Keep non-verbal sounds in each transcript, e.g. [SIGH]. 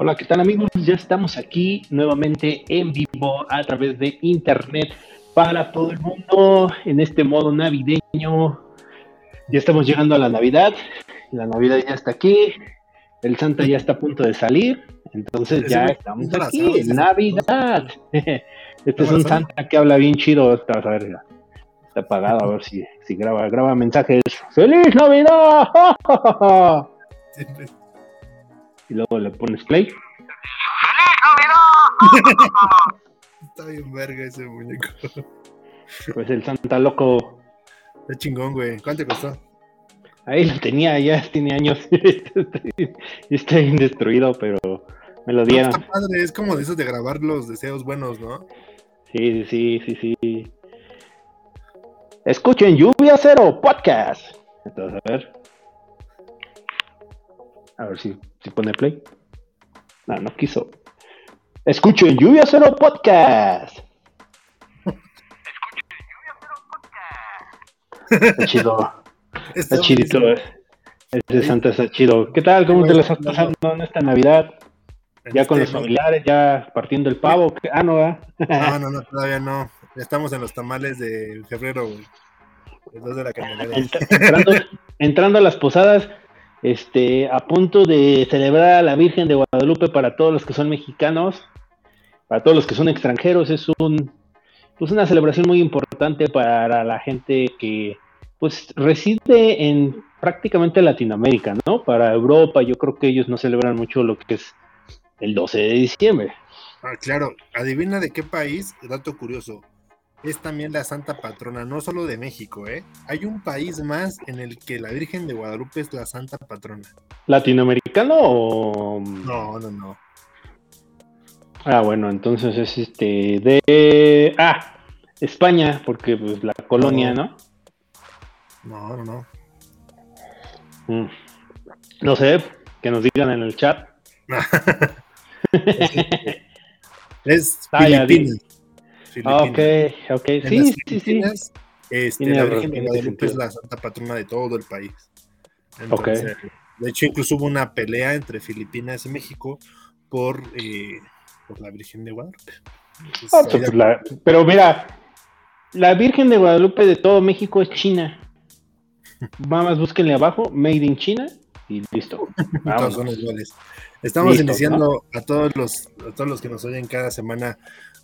Hola, ¿qué tal amigos? Ya estamos aquí nuevamente en vivo a través de internet para todo el mundo en este modo navideño. Ya estamos llegando a la Navidad, la Navidad ya está aquí, el Santa ya está a punto de salir, entonces ya estamos aquí, Navidad. [LAUGHS] Este es un Santa que habla bien chido, a ver, está apagado, a ver si, si graba, graba mensajes. ¡Feliz Navidad! Y luego le pones play. Está bien verga ese muñeco. Pues el Santa Loco. Está chingón, güey. ¿Cuánto te costó? Ahí lo tenía, ya tiene años. [LAUGHS] está bien destruido, pero me lo dieron. está padre, es como de esos de grabar los deseos buenos, ¿no? Sí, sí, sí, sí. Escuchen Lluvia Cero Podcast. Entonces, a ver. A ver si, si pone play. No, no quiso. Escuchen Lluvia Cero Podcast. Escuchen Lluvia Cero Podcast. Está chido. Está chidito. Ese Santa está chido. ¿Qué tal? ¿Cómo te lo estás pasando en esta Navidad? Ya con los familiares, ya partiendo el pavo. Ah, no, ¿verdad? No, no, no, todavía no. Estamos en los tamales de febrero, güey. De la entrando, entrando a las posadas, este, a punto de celebrar a la Virgen de Guadalupe para todos los que son mexicanos, para todos los que son extranjeros, es un, pues una celebración muy importante para la gente que pues reside en prácticamente Latinoamérica, ¿no? Para Europa, yo creo que ellos no celebran mucho lo que es el 12 de diciembre. Ah, claro, adivina de qué país, dato curioso es también la santa patrona, no solo de México, ¿eh? Hay un país más en el que la Virgen de Guadalupe es la santa patrona. ¿Latinoamericano o...? No, no, no. Ah, bueno, entonces es este de... Ah, España, porque pues la colonia, ¿no? No, no, no. Mm. No sé, que nos digan en el chat. [LAUGHS] es [LAUGHS] Filipinas. Ah, ok, ok, sí, sí, sí. Este, la Virgen de Guadalupe es la santa patrona de todo el país. De hecho, incluso hubo una pelea entre Filipinas y México por, eh, por la Virgen de Guadalupe. Ah, pues, pero mira, la Virgen de Guadalupe de todo México es China. Más búsquenle abajo, Made in China y listo. [LAUGHS] Todos son iguales. Estamos iniciando a todos los a todos los que nos oyen cada semana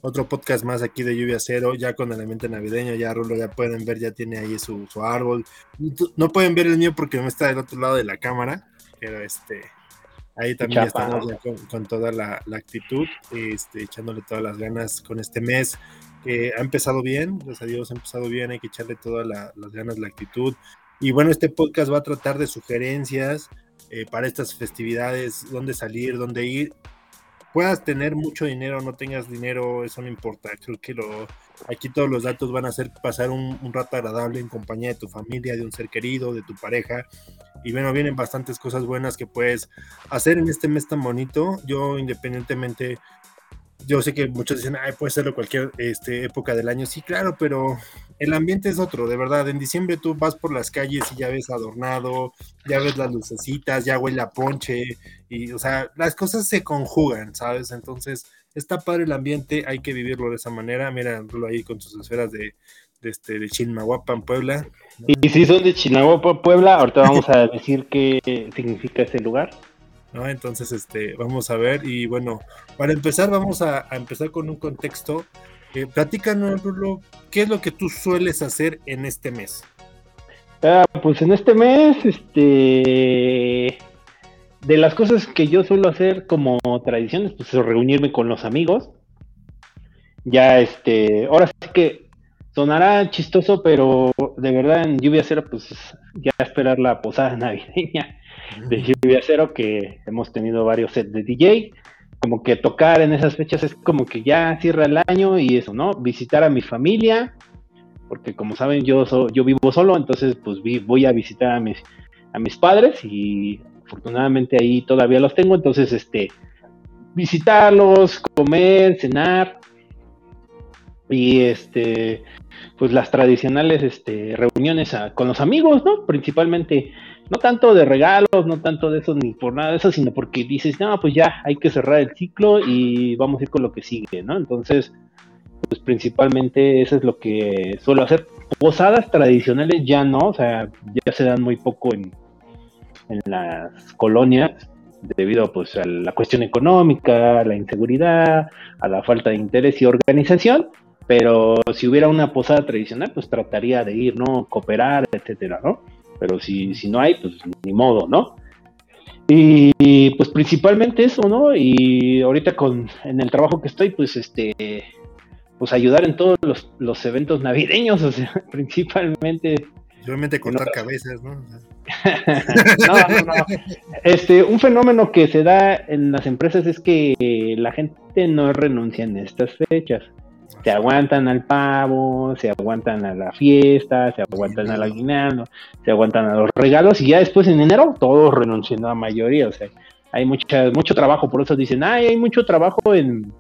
otro podcast más aquí de Lluvia Cero, ya con el ambiente navideño, ya Rulo ya pueden ver, ya tiene ahí su, árbol. No pueden ver el mío porque no está del otro lado de la cámara, pero este ahí también estamos con, toda la, actitud, este, echándole todas las ganas con este mes que ha empezado bien, gracias a Dios ha empezado bien, hay que echarle todas las ganas, la actitud. Y bueno, este podcast va a tratar de sugerencias eh, para estas festividades, dónde salir, dónde ir puedas tener mucho dinero o no tengas dinero, eso no importa. Creo que lo, aquí todos los datos van a hacer pasar un, rato agradable en compañía de tu familia, de un ser querido, de tu pareja. Y bueno, vienen bastantes cosas buenas que puedes hacer en este mes tan bonito. Yo independientemente yo sé que muchos dicen, ay, puede serlo cualquier este, época del año. Sí, claro, pero el ambiente es otro, de verdad. En diciembre tú vas por las calles y ya ves adornado, ya ves las lucecitas, ya huele a ponche, y, o sea, las cosas se conjugan, ¿sabes? Entonces, está padre el ambiente, hay que vivirlo de esa manera. Míralo ahí con tus esferas de, de, este, de en Puebla. Y si son de Chinahuapa, Puebla, ahorita vamos a decir qué significa ese lugar. Entonces, este, vamos a ver. Y bueno, para empezar, vamos a, empezar con un contexto. Eh, platícanos, Rulo, ¿qué es lo que tú sueles hacer en este mes? Ah, pues en este mes, este, de las cosas que yo suelo hacer como tradiciones, pues es reunirme con los amigos. Ya, este, ahora sí que sonará chistoso, pero de verdad en lluvia cero, pues ya esperar la posada [LAUGHS] navideña de Lluvia Cero, que hemos tenido varios sets de DJ. Como que tocar en esas fechas es como que ya cierra el año y eso, ¿no? Visitar a mi familia, porque como saben, yo, yo vivo solo, entonces pues voy a visitar a mis, a mis padres y afortunadamente ahí todavía los tengo, entonces este, visitarlos, comer, cenar y este, pues las tradicionales este, reuniones con los amigos, ¿no? Principalmente no tanto de regalos, no tanto de eso, ni por nada de eso, sino porque dices, no, pues ya, hay que cerrar el ciclo y vamos a ir con lo que sigue, ¿no? Entonces, pues principalmente eso es lo que suelo hacer. Posadas tradicionales ya no, o sea, ya se dan muy poco en, en las colonias debido pues a la cuestión económica, a la inseguridad, a la falta de interés y organización, pero si hubiera una posada tradicional, pues trataría de ir, ¿no? Cooperar, etcétera, ¿no? Pero si, si no hay, pues ni modo, ¿no? Y pues principalmente eso, ¿no? Y ahorita con en el trabajo que estoy, pues este pues ayudar en todos los, los eventos navideños, o sea, [LAUGHS] principalmente. Realmente cortar cabezas, ¿no? [LAUGHS] no, no, no. Este, un fenómeno que se da en las empresas es que la gente no renuncia en estas fechas. Se aguantan al pavo, se aguantan a la fiesta, se aguantan al aguinaldo, se aguantan a los regalos y ya después en enero todos renuncian a la mayoría. O sea, hay mucha, mucho trabajo, por eso dicen, ay, hay mucho trabajo en,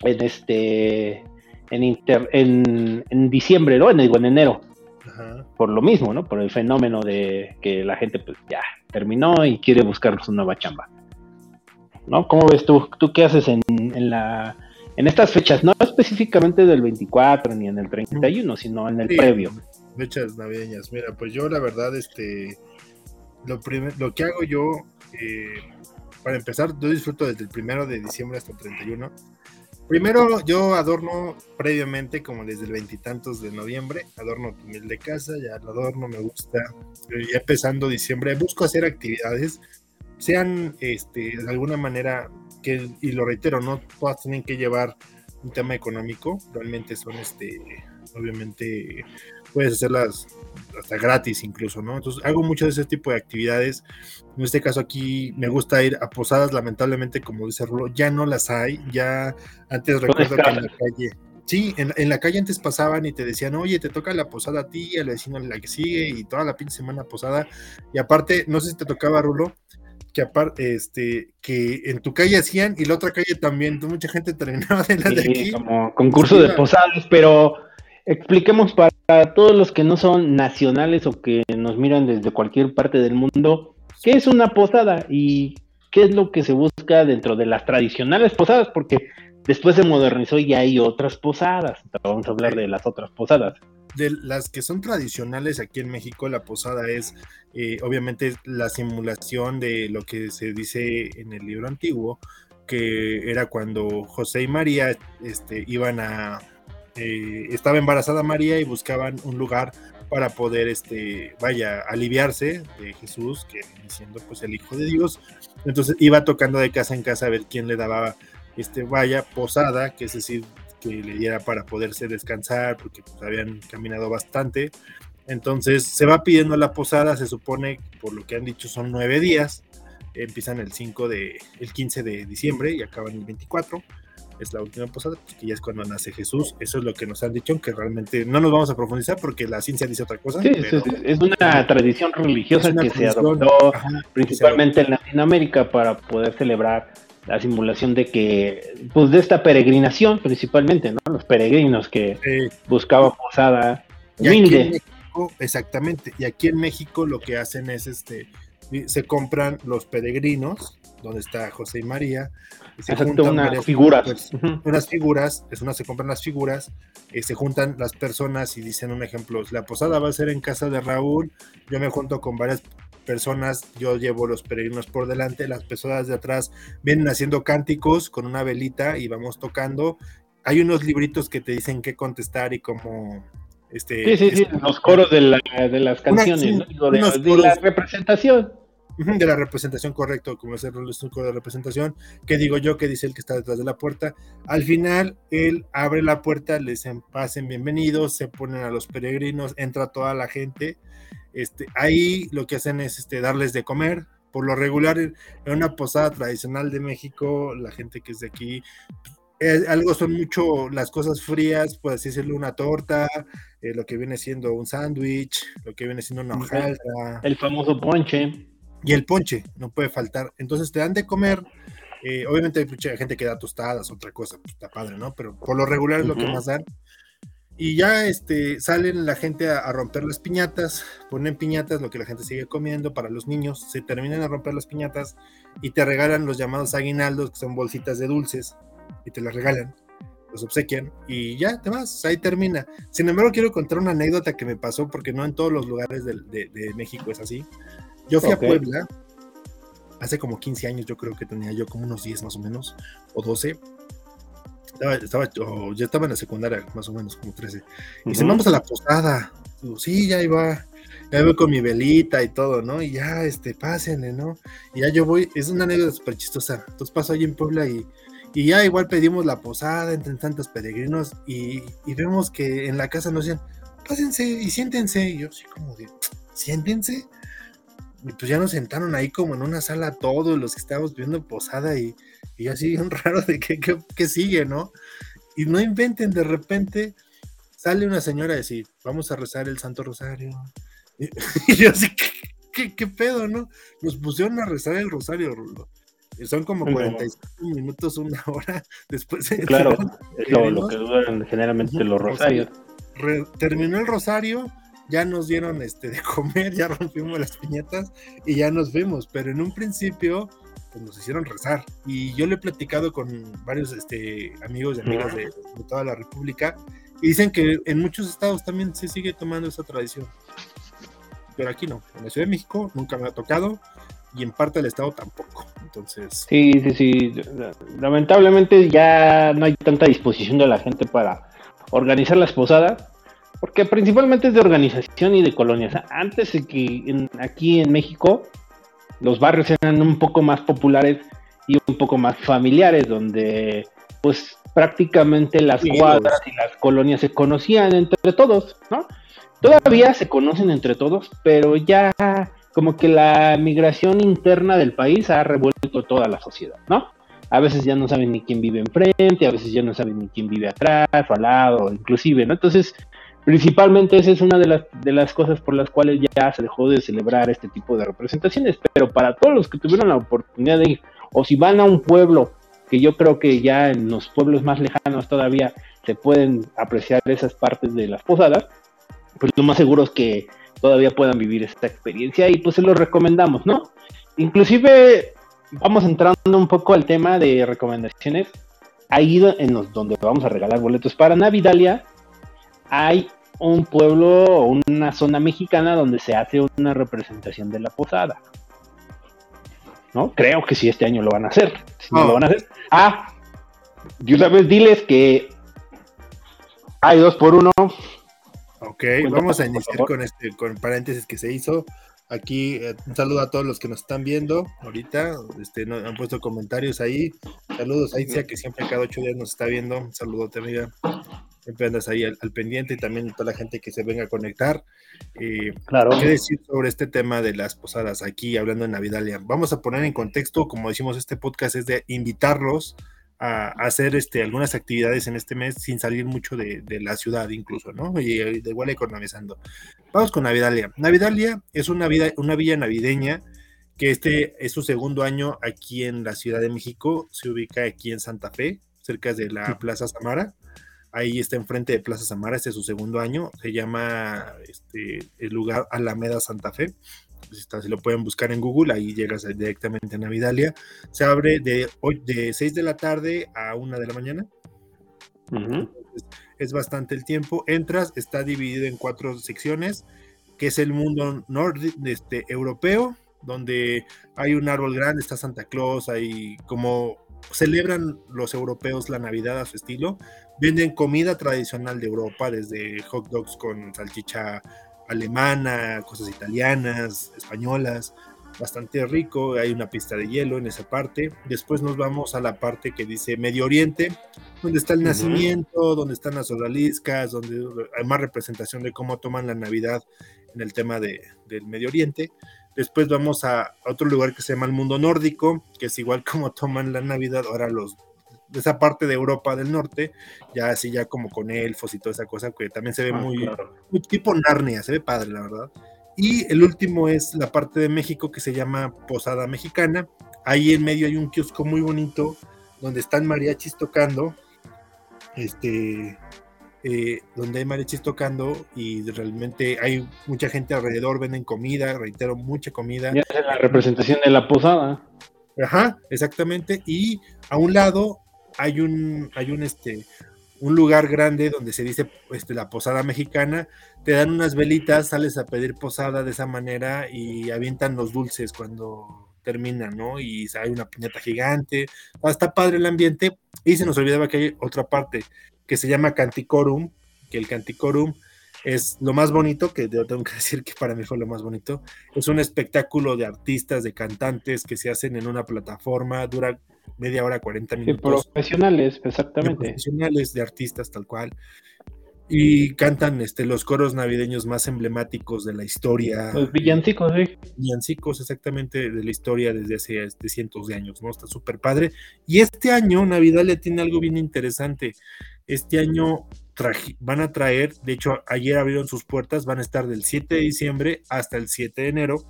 en este en, inter, en, en, diciembre, ¿no? En, en enero. Por lo mismo, ¿no? Por el fenómeno de que la gente pues ya terminó y quiere buscar su nueva chamba. ¿No? ¿Cómo ves tú? ¿Tú qué haces en, en la en estas fechas? No específicamente del 24 ni en el 31, sino en el previo. Fechas navideñas. Mira, pues yo la verdad, este, lo, lo que hago yo, eh, para empezar, yo disfruto desde el primero de diciembre hasta el 31 Primero yo adorno previamente, como desde el veintitantos de noviembre, adorno mi de casa, ya lo adorno, me gusta. Ya empezando diciembre, busco hacer actividades, sean este, de alguna manera, que, y lo reitero, no todas tienen que llevar un tema económico, realmente son, este, obviamente, puedes hacerlas hasta gratis incluso, ¿no? Entonces hago mucho de ese tipo de actividades. En este caso aquí me gusta ir a posadas, lamentablemente como dice Rulo, ya no las hay, ya antes recuerdo que en la calle, sí, en, la calle antes pasaban y te decían, oye, te toca la posada a ti, al vecino la que sigue y toda la pinche semana posada. Y aparte, no sé si te tocaba Rulo, que aparte, este, que en tu calle hacían y la otra calle también, mucha gente terminaba de la de aquí. Como concurso de posadas, pero expliquemos para todos los que no son nacionales o que nos miran desde cualquier parte del mundo, ¿qué es una posada y qué es lo que se busca dentro de las tradicionales posadas? Porque después se modernizó y hay otras posadas. Vamos a hablar de las otras posadas. De las que son tradicionales aquí en México, la posada es eh, obviamente la simulación de lo que se dice en el libro antiguo, que era cuando José y María este, iban a eh, estaba embarazada María y buscaban un lugar para poder, este, vaya, aliviarse de Jesús, que siendo pues el Hijo de Dios. Entonces iba tocando de casa en casa a ver quién le daba, este, vaya, posada, que es decir, que le diera para poderse descansar, porque pues, habían caminado bastante. Entonces se va pidiendo la posada, se supone, por lo que han dicho, son nueve días. Empiezan el 5 de, el 15 de diciembre y acaban el 24 es la última posada, pues que ya es cuando nace Jesús. Eso es lo que nos han dicho, aunque realmente no nos vamos a profundizar porque la ciencia dice otra cosa. Sí, es, una tradición religiosa que se adoptó principalmente en Latinoamérica para poder celebrar la simulación de que, pues de esta peregrinación principalmente, ¿no? Los peregrinos que buscaban posada humilde. exactamente, y aquí en México lo que hacen es este, se compran los peregrinos, donde está José y María, se juntan unas figuras. Unas figuras, es una se compran las figuras, eh, se juntan las personas y dicen un ejemplo, la posada va a ser en casa de Raúl, yo me junto con varias personas, yo llevo los peregrinos por delante, las personas de atrás vienen haciendo cánticos con una velita y vamos tocando. Hay unos libritos que te dicen qué contestar y cómo este, sí, sí, sí, los coros de, las canciones, de, la representación de la representación correcto, como es el coro de representación, que digo yo, que dice el que está detrás de la puerta. Al final, él abre la puerta, les pasen bienvenidos, se ponen a los peregrinos, entra toda la gente. Este, ahí lo que hacen es este, darles de comer. Por lo regular, en una posada tradicional de México, la gente que es de aquí, algo son mucho las cosas frías, por así decirlo, una torta, eh, lo que viene siendo un sándwich, lo que viene siendo una hojaldra. El famoso ponche y el ponche, no puede faltar. Entonces te dan de comer. Eh, obviamente hay mucha gente que da tostadas, otra cosa, pues está padre, ¿no? Pero por lo regular es lo que más dan. Y ya este, salen la gente a, romper las piñatas, ponen piñatas, lo que la gente sigue comiendo para los niños, se terminan a romper las piñatas y te regalan los llamados aguinaldos, que son bolsitas de dulces, y te las regalan, los obsequian, y ya te vas, ahí termina. Sin embargo, quiero contar una anécdota que me pasó, porque no en todos los lugares de, México es así. Yo fui a Puebla, hace como 15 años, yo creo que tenía yo como unos 10 más o menos, o 12, estaba, ya estaba en la secundaria, más o menos, como 13. Y dice, vamos a la posada. Digo, sí, ya iba, ya voy con mi velita y todo, ¿no? Y ya, este, pásenle, ¿no? Y ya yo voy, es una anécdota súper chistosa. Entonces paso ahí en Puebla y, y ya igual pedimos la posada entre tantos peregrinos y, y vemos que en la casa nos decían, pásense y siéntense. Y yo así como de, siéntense. Y pues ya nos sentaron ahí como en una sala todos los que estábamos viendo posada y, y así un [LAUGHS] raro de que, sigue, ¿no? Y no inventen, de repente sale una señora a decir, vamos a rezar el Santo Rosario. Y, [LAUGHS] yo así, ¿qué, pedo, no? Nos pusieron a rezar el Rosario, Y son como 45 minutos, una [LAUGHS] hora después. De claro, es lo, que duran generalmente los rosarios. terminó el rosario, ya nos dieron este de comer, ya rompimos las piñatas y ya nos vimos, pero en un principio pues nos hicieron rezar. Y yo le he platicado con varios este, amigos y amigas de, toda la República y dicen que en muchos estados también se sigue tomando esa tradición. Pero aquí no, en la Ciudad de México nunca me ha tocado y en parte del estado tampoco. Entonces. Sí, sí, sí. Lamentablemente ya no hay tanta disposición de la gente para organizar las posadas, porque principalmente es de organización y de colonias. Antes que aquí en México los barrios eran un poco más populares y un poco más familiares, donde pues prácticamente las cuadras y las colonias se conocían entre todos, ¿no? Todavía se conocen entre todos, pero ya como que la migración interna del país ha revuelto toda la sociedad, ¿no? A veces ya no saben ni quién vive enfrente, a veces ya no saben ni quién vive atrás o al lado, inclusive, ¿no? Entonces, Principalmente esa es una de las, de las cosas por las cuales ya se dejó de celebrar este tipo de representaciones, pero para todos los que tuvieron la oportunidad de ir, o si van a un pueblo, que yo creo que ya en los pueblos más lejanos todavía se pueden apreciar esas partes de las posadas, pues lo más seguro es que todavía puedan vivir esta experiencia y pues se los recomendamos, ¿no? Inclusive vamos entrando un poco al tema de recomendaciones. Ahí en los donde vamos a regalar boletos para Navidalia, hay un pueblo o una zona mexicana donde se hace una representación de la posada. ¿No? Creo que sí este año lo van a hacer. Si no lo van a hacer. Ah, y una vez diles que hay dos por uno. Ok, vamos a iniciar con este, con paréntesis que se hizo. Aquí eh, un saludo a todos los que nos están viendo ahorita. Este, han puesto comentarios ahí. Saludos a Itzia, que siempre cada ocho días nos está viendo. Un saludote, amiga siempre andas ahí al, pendiente y también toda la gente que se venga a conectar. Eh, claro. ¿Qué decir sobre este tema de las posadas aquí, hablando de Navidalia? Vamos a poner en contexto, como decimos, este podcast es de invitarlos a, hacer este, algunas actividades en este mes sin salir mucho de, la ciudad incluso, ¿no? Y de igual economizando. Vamos con Navidalia. Navidalia es una, vida, una villa navideña que este es su segundo año aquí en la Ciudad de México, se ubica aquí en Santa Fe, cerca de la Plaza Samara. Ahí está enfrente de Plaza Samara, este es su segundo año. Se llama este, el lugar Alameda Santa Fe. Si, si lo pueden buscar en Google, ahí llegas directamente a Navidalia. Se abre de, de 6 de la tarde a 1 de la mañana. es bastante el tiempo. Entras, está dividido en cuatro secciones, que es el mundo norte, este, europeo, donde hay un árbol grande, está Santa Claus, hay como celebran los europeos la Navidad a su estilo, venden comida tradicional de Europa, desde hot dogs con salchicha alemana, cosas italianas, españolas, bastante rico, hay una pista de hielo en esa parte. Después nos vamos a la parte que dice Medio Oriente, donde está el nacimiento, donde están las odaliscas, donde hay más representación de cómo toman la Navidad en el tema de, del Medio Oriente. Después vamos a otro lugar que se llama el mundo nórdico, que es igual [LAUGHS] como toman la Navidad ahora los de esa parte de Europa del Norte, ya así ya como con elfos y toda esa cosa, que también se ve ah, muy, tipo Narnia, se ve padre, la verdad. Y el último es la parte de México que se llama Posada Mexicana. Ahí en medio hay un kiosco muy bonito donde están mariachis tocando. Este, eh, donde hay mariachis tocando y realmente hay mucha gente alrededor, venden comida, reitero, mucha comida. Ya es la representación de la posada. Ajá, exactamente. Y a un lado hay un, hay un, este, un lugar grande donde se dice este, la posada mexicana, te dan unas velitas, sales a pedir posada de esa manera y avientan los dulces cuando terminan, ¿no? Y hay una piñata gigante, está padre el ambiente y se nos olvidaba que hay otra parte, que se llama Canticorum, que el Canticorum es lo más bonito, que tengo que [LAUGHS] decir que para mí fue lo más bonito, es un espectáculo de artistas, de cantantes que se hacen en una plataforma, dura media hora, 40 minutos. profesionales, exactamente. profesionales, de artistas, tal cual. Y cantan este, los coros navideños más emblemáticos de la historia. Los villancicos, sí. Villancicos, exactamente, de la historia desde hace este, cientos de años, ¿no? Está súper padre. Y este año, Navidad le tiene algo bien interesante. Este año van a traer, de hecho, ayer abrieron sus puertas, van a estar del 7 de diciembre hasta el 7 de enero.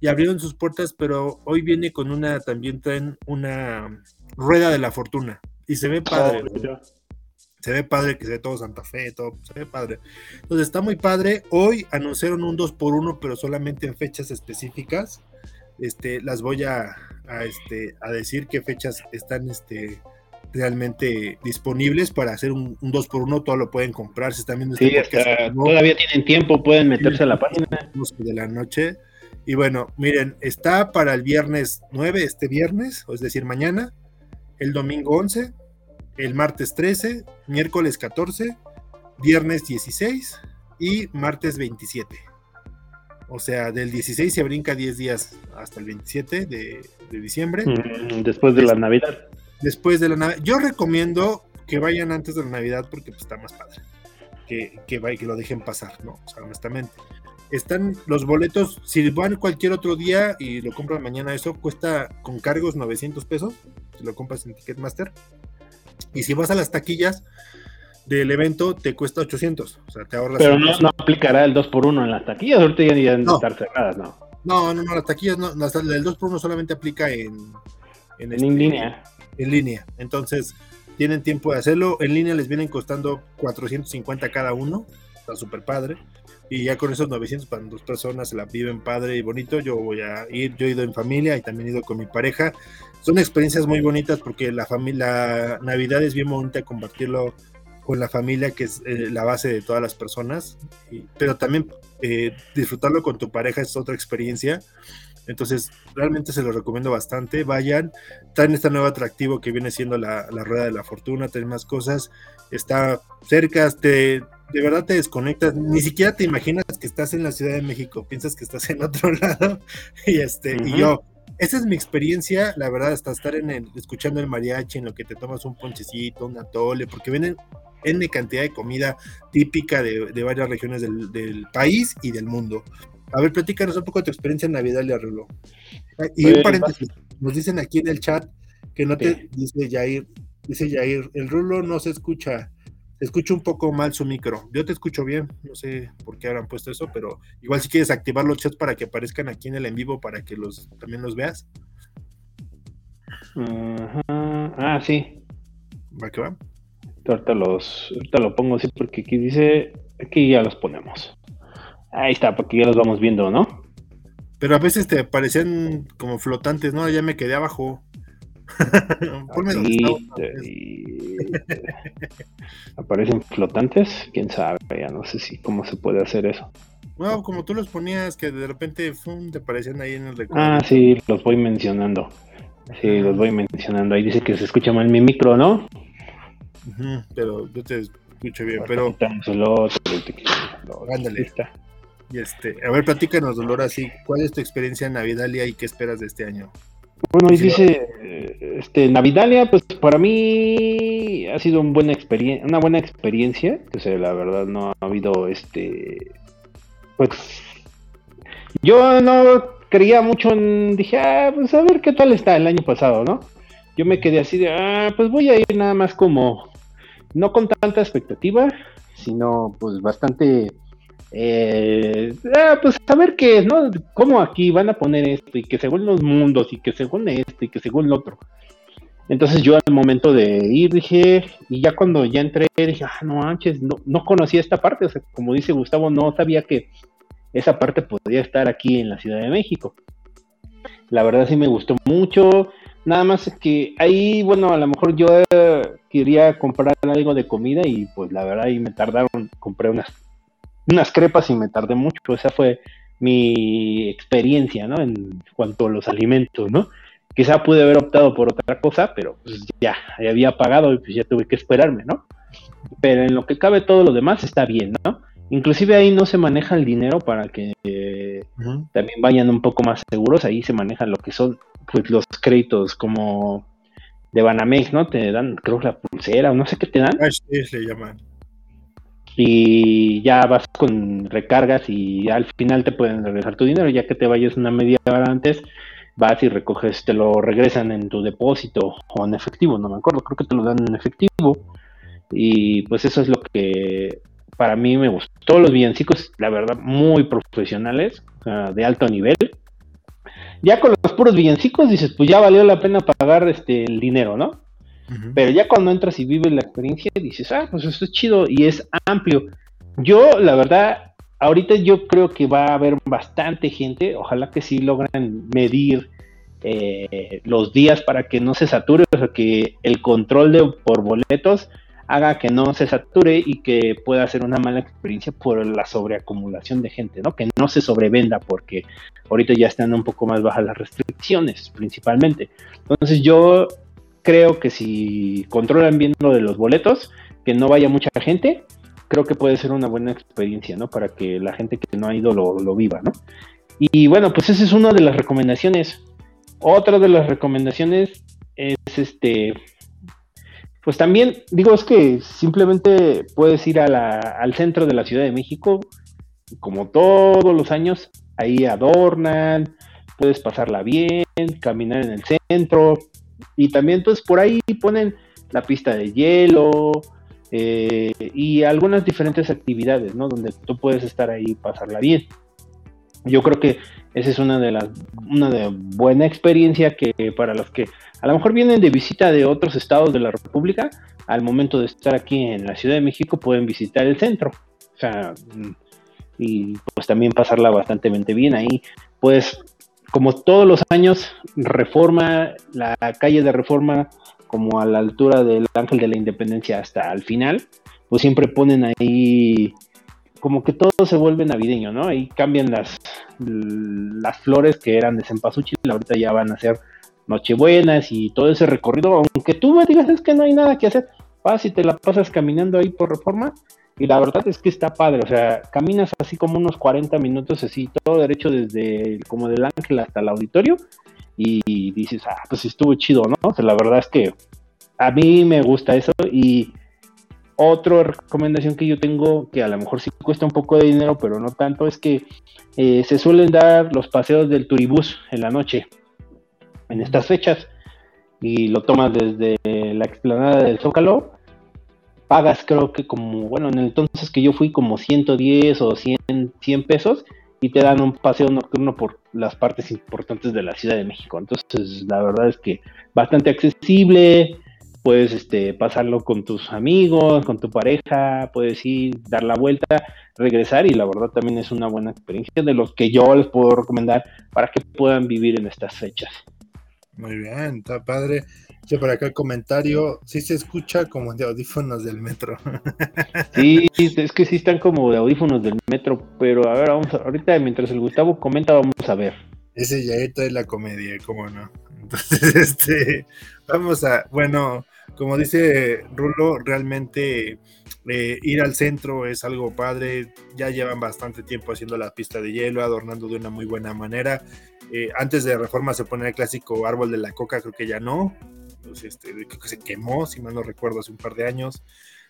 Y abrieron sus puertas, pero hoy viene con una, también traen una rueda de la fortuna. Y se ve padre. Oh, se ve padre que se ve todo Santa Fe, todo, se ve padre. Entonces está muy padre. Hoy anunciaron un 2 por 1 pero solamente en fechas específicas. Este, las voy a, este, a decir qué fechas están este, realmente disponibles para hacer un, 2 por 1 todo lo pueden comprar. Si están viendo este todavía tienen tiempo, pueden meterse a la página. De la noche. Y bueno, miren, está para el viernes 9, este viernes, es decir, mañana, el domingo 11, el martes 13, miércoles 14, viernes 16 y martes 27. O sea, del 16 se brinca 10 días hasta el 27 de, diciembre. Mm, después de la Navidad. Después de la Navidad. Yo recomiendo que vayan antes de la Navidad porque pues, está más padre. Que, que, que lo dejen pasar, ¿no? O sea, honestamente. Están los boletos, si van cualquier otro día y lo compran mañana, eso cuesta con cargos 900 pesos. Si lo compras en Ticketmaster. Y si vas a las taquillas del evento, te cuesta 800. O sea, te ahorras. Pero no, no, aplicará el 2x1 en las taquillas, ahorita ya deben no. estar cerradas, ¿no? No, no, no, las taquillas no. el 2x1 solamente aplica en. En, este, línea. En línea. Entonces, tienen tiempo de hacerlo. En línea les vienen costando 450 cada uno. Está súper padre. Y ya con esos 900 para dos personas se la viven padre y bonito. Yo voy a ir, yo he ido en familia y también he ido con mi pareja son experiencias muy bonitas porque la familia, Navidad es bien bonita compartirlo con la familia, que es eh, la base de todas las personas, pero también eh, disfrutarlo con tu pareja es otra experiencia. Entonces, realmente se lo recomiendo bastante. Vayan, en este nuevo atractivo que viene siendo la, rueda de la fortuna, tiene más cosas, está cerca, te, de verdad te desconectas, ni siquiera te imaginas que estás en la Ciudad de México, piensas que estás en otro [LAUGHS] lado. Y este, y yo, esa es mi experiencia, la verdad, hasta estar en el, escuchando el mariachi, en lo que te tomas un ponchecito, un atole, porque vienen N cantidad de comida típica de, varias regiones del, país y del mundo. A ver, platícanos un poco de tu experiencia en Navidad, le arregló. Ah, y un pues, paréntesis, nos dicen aquí en el chat que no te, dice Jair, dice Jair, el rulo no se escucha escucho un poco mal su micro. Yo te escucho bien, no sé por qué habrán puesto eso, pero igual si quieres activar los chats para que aparezcan aquí en el en vivo para que los también los veas. Ah, sí. ¿Va que va? Ahorita, los, ahorita lo pongo así porque aquí dice, aquí ya los ponemos. Ahí está, porque ya los vamos viendo, ¿no? Pero a veces te parecían como flotantes, ¿no? Ya me quedé abajo. [LAUGHS] aparecen flotantes, quién sabe, ya no sé si cómo se puede hacer eso. Bueno, como tú los ponías, que de repente te aparecían ahí en el recuerdo. Ah, sí, los voy mencionando. Sí, los voy mencionando. Ahí dice que se escucha mal mi micro, ¿no? pero yo te escucho bien, pero. Ándale. Y este, a ver, platícanos, Dolor, así, ¿cuál es tu experiencia en Navidalia y qué esperas de este año? Bueno, y dice, este, Navidalia, pues para mí ha sido un buena una buena experiencia, que sea, la verdad no ha habido, este, pues, yo no creía mucho en, dije, ah, pues a ver qué tal está el año pasado, ¿no? Yo me quedé así de, ah, pues voy a ir nada más como, no con tanta expectativa, sino pues bastante eh, ah, pues a ver qué, ¿no? ¿Cómo aquí van a poner esto? Y que según los mundos, y que según esto, y que según lo otro. Entonces yo al momento de ir dije, y ya cuando ya entré dije, ah, no manches, no, no conocía esta parte, o sea, como dice Gustavo, no sabía que esa parte podía estar aquí en la Ciudad de México. La verdad sí me gustó mucho, nada más que ahí, bueno, a lo mejor yo quería comprar algo de comida y pues la verdad ahí me tardaron, compré unas, unas crepas y me tardé mucho, esa fue mi experiencia, ¿no? En cuanto a los alimentos, ¿no? Quizá pude haber optado por otra cosa, pero pues ya, había pagado y pues ya tuve que esperarme, ¿no? Pero en lo que cabe todo lo demás está bien, ¿no? Inclusive ahí no se maneja el dinero para que también vayan un poco más seguros, ahí se manejan lo que son pues los créditos como de Banamex, ¿no? Te dan, creo, la pulsera o no sé qué te dan. Ah, sí, le llaman. Y ya vas con recargas y al final te pueden regresar tu dinero, ya que te vayas una media hora antes, vas y recoges, te lo regresan en tu depósito o en efectivo, no me acuerdo, creo que te lo dan en efectivo. Y pues eso es lo que para mí me gustó. Todos los villancicos, la verdad, muy profesionales, de alto nivel. Ya con los puros villancicos dices, pues ya valió la pena pagar este el dinero, ¿no? Pero ya cuando entras y vives la experiencia, dices, ah, pues esto es chido y es amplio. Yo, la verdad, ahorita yo creo que va a haber bastante gente, ojalá que sí logran medir eh, los días para que no se sature, o sea, que el control de por boletos haga que no se sature y que pueda ser una mala experiencia por la sobreacumulación de gente, ¿no? Que no se sobrevenda porque ahorita ya están un poco más bajas las restricciones principalmente. Entonces yo creo que si controlan bien lo de los boletos, que no vaya mucha gente, creo que puede ser una buena experiencia, ¿no? Para que la gente que no ha ido lo, viva, ¿no? Y bueno, pues esa es una de las recomendaciones. Otra de las recomendaciones es este, pues también digo, es que simplemente puedes ir al centro de la Ciudad de México, como todos los años, ahí adornan, puedes pasarla bien, caminar en el centro, y también pues por ahí ponen la pista de hielo, eh, y algunas diferentes actividades, ¿no? Donde tú puedes estar ahí y pasarla bien. Yo creo que esa es una de las, una de buena experiencia que para los que a lo mejor vienen de visita de otros estados de la República, al momento de estar aquí en la Ciudad de México pueden visitar el centro. O sea, y pues también pasarla bastante bien ahí. Pues como todos los años, Reforma, la calle de Reforma como a la altura del Ángel de la Independencia hasta el final, pues siempre ponen ahí como que todo se vuelve navideño, ¿no? Ahí cambian las, las flores que eran de cempasúchil, ahorita ya van a ser nochebuenas y todo ese recorrido, aunque tú me digas es que no hay nada que hacer, vas y te la pasas caminando ahí por reforma, y la verdad es que está padre, o sea, caminas así como unos 40 minutos así, todo derecho desde como del ángel hasta el auditorio, y dices, ah, pues estuvo chido, ¿no? O sea, la verdad es que a mí me gusta eso y otra recomendación que yo tengo, que a lo mejor sí cuesta un poco de dinero, pero no tanto, es que eh, se suelen dar los paseos del turibús en la noche, en estas fechas, y lo tomas desde la explanada del Zócalo, pagas creo que como, bueno, en el entonces que yo fui como 110 o 100, 100 pesos, y te dan un paseo nocturno por las partes importantes de la Ciudad de México. Entonces, la verdad es que bastante accesible, puedes este, pasarlo con tus amigos, con tu pareja, puedes ir, dar la vuelta, regresar y la verdad también es una buena experiencia de los que yo les puedo recomendar para que puedan vivir en estas fechas. Muy bien, está padre. Yo por acá el comentario, sí se escucha como de audífonos del metro. [LAUGHS] Sí, es que sí están como de audífonos del metro, pero a ver, vamos ahorita mientras el Gustavo comenta, vamos a ver. Ese ya es la comedia, cómo no. [LAUGHS] Entonces, este, vamos a, bueno, como dice Rulo, realmente eh, ir al centro es algo padre. Ya llevan bastante tiempo haciendo la pista de hielo, adornando de una muy buena manera. Eh, antes de reforma se ponía el clásico árbol de la coca, creo que ya no. Este, creo que se quemó, si mal no recuerdo, hace un par de años.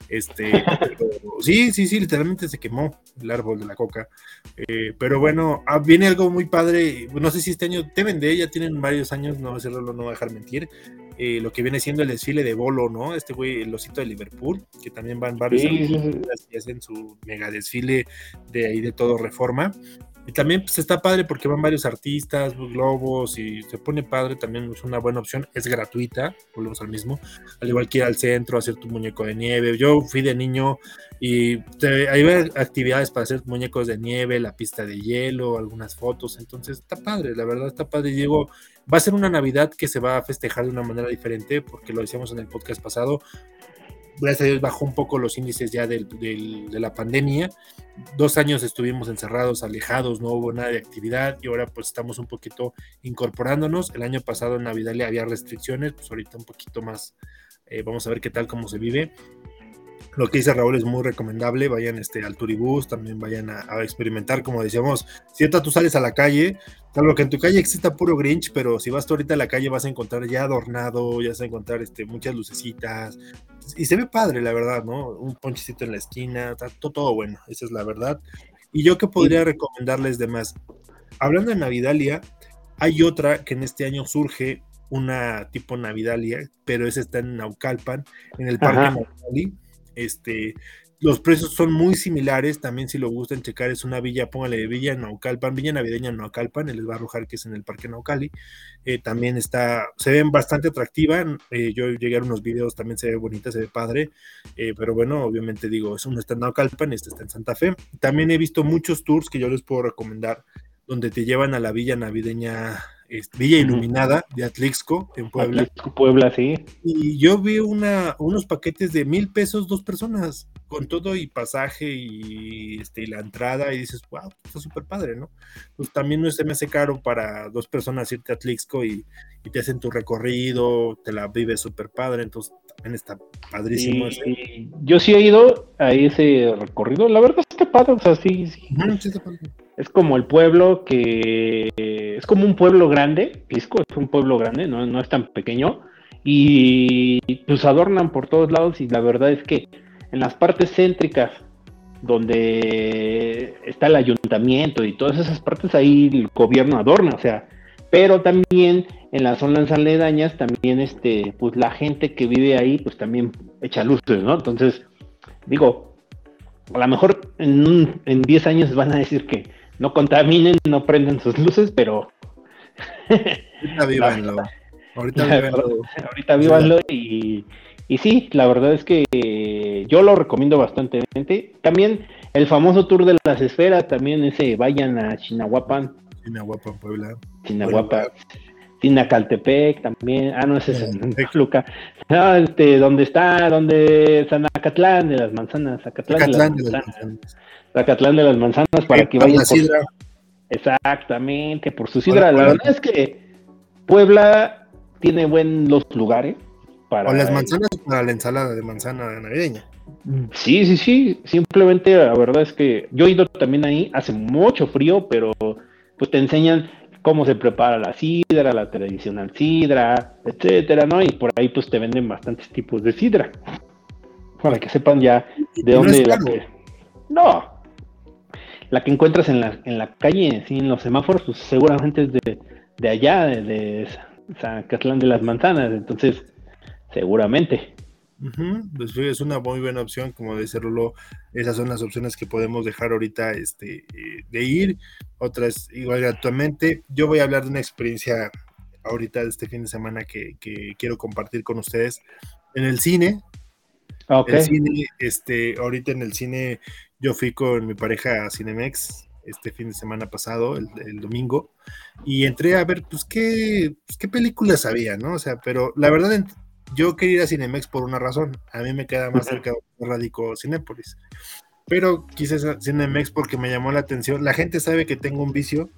Este, [LAUGHS] sí, sí, sí, literalmente se quemó el árbol de la coca. Eh, pero bueno, ah, viene algo muy padre. No sé si este año te vende, ya tienen varios años, no sé, no voy a dejar mentir. Eh, lo que viene siendo el desfile de Bolo, ¿no? Este güey, el osito de Liverpool, que también van varios y hacen su mega desfile de ahí de todo reforma. Y también pues, está padre porque van varios artistas, globos y se pone padre, también es una buena opción, es gratuita, volvemos al mismo, al igual que ir al centro, hacer tu muñeco de nieve. Yo fui de niño y hay actividades para hacer muñecos de nieve, la pista de hielo, algunas fotos, entonces está padre, la verdad está padre. Y digo, va a ser una Navidad que se va a festejar de una manera diferente, porque lo decíamos en el podcast pasado, gracias a Dios bajó un poco los índices ya de la pandemia. Dos años estuvimos encerrados, alejados, no hubo nada de actividad y ahora pues estamos un poquito incorporándonos. El año pasado en Navidad había restricciones, pues ahorita un poquito más, eh, vamos a ver qué tal, cómo se vive. Lo que dice Raúl es muy recomendable, vayan este, al Turibus, también vayan a, experimentar, como decíamos, si tú sales a la calle, Salvo que en tu calle exista puro Grinch, pero si vas tú ahorita a la calle vas a encontrar ya adornado, ya vas a encontrar este, muchas lucecitas. Y se ve padre, la verdad, ¿no? Un ponchecito en la esquina, todo, todo bueno, esa es la verdad. Y yo que podría recomendarles de más. Hablando de Navidalia, hay otra que en este año surge, una tipo Navidalia, pero esa está en Naucalpan, en el Parque Naucali. Este, los precios son muy similares, también si lo gustan checar, es una villa, póngale Villa Naucalpan, Villa Navideña Naucalpan, les va a arrojar que es en el Parque Naucali. Eh, también está, se ven bastante atractiva, eh, yo llegué a unos videos, también se ve bonita, se ve padre, eh, pero bueno, obviamente digo, es uno está en Naucalpan, este está en Santa Fe. También he visto muchos tours que yo les puedo recomendar, donde te llevan a la Villa Navideña Villa Iluminada de Atlixco en Puebla. Atlixco, Puebla, sí. Y yo vi una, unos paquetes de mil pesos dos personas con todo y pasaje y, este, y la entrada y dices, wow, está súper padre, ¿no? Pues también no se me hace caro para dos personas irte a Tlixco y, te hacen tu recorrido, te la vives súper padre, entonces también está padrísimo. Yo sí he ido a ese recorrido, la verdad está padre, o sea, sí, Es como el pueblo que es como un pueblo grande, Tlixco es un pueblo grande, no, no es tan pequeño, y pues adornan por todos lados y la verdad es que en las partes céntricas, donde está el ayuntamiento y todas esas partes, ahí el gobierno adorna, o sea, pero también en las zonas aledañas, también este, pues la gente que vive ahí, pues también echa luces, ¿no? Entonces, digo, a lo mejor en 10 años van a decir que no contaminen, no prenden sus luces, pero... Ahorita [LAUGHS] vívanlo. Ahorita vívanlo. Ahorita vívanlo y y sí, la verdad es que yo lo recomiendo bastante. También el famoso tour de las esferas, también ese vayan a Chinahuapan. Chinahuapan, Puebla. Chinahuapan. Tinacaltepec también. Ah, no, ese es en Luca. No, este, donde está, donde San Acatlán de las manzanas. Acatlán, de, las manzanas. Acatlán de las manzanas para que vayan. Por... Exactamente, por su sidra. la verdad es que Puebla tiene buenos lugares o las manzanas para la ensalada de manzana navideña. Sí, sí, sí. Simplemente la verdad es que yo he ido también ahí, hace mucho frío, pero pues te enseñan cómo se prepara la sidra, la tradicional sidra, etcétera, ¿no? Y por ahí pues te venden bastantes tipos de sidra. Para que sepan ya de dónde la que... No. La que encuentras en la, en la calle, sí, en los semáforos, pues seguramente es de, de allá, de, de Zacatlán de las Manzanas. Entonces, Seguramente. Pues es una muy buena opción, como dice Rulo, esas son las opciones que podemos dejar ahorita este, eh, de ir, otras igual gratuitamente. Yo voy a hablar de una experiencia ahorita de este fin de semana que, quiero compartir con ustedes en el cine. Ah, el cine, este, ahorita en el cine yo fui con mi pareja a Cinemex este fin de semana pasado, el, domingo, y entré a ver, pues, qué, pues, qué películas había, ¿no? O sea, pero la verdad yo quería ir a Cinemex por una razón. A mí me queda más cerca de Radico Cinépolis. Pero quise Cinemex porque me llamó la atención. La gente sabe que tengo un vicio.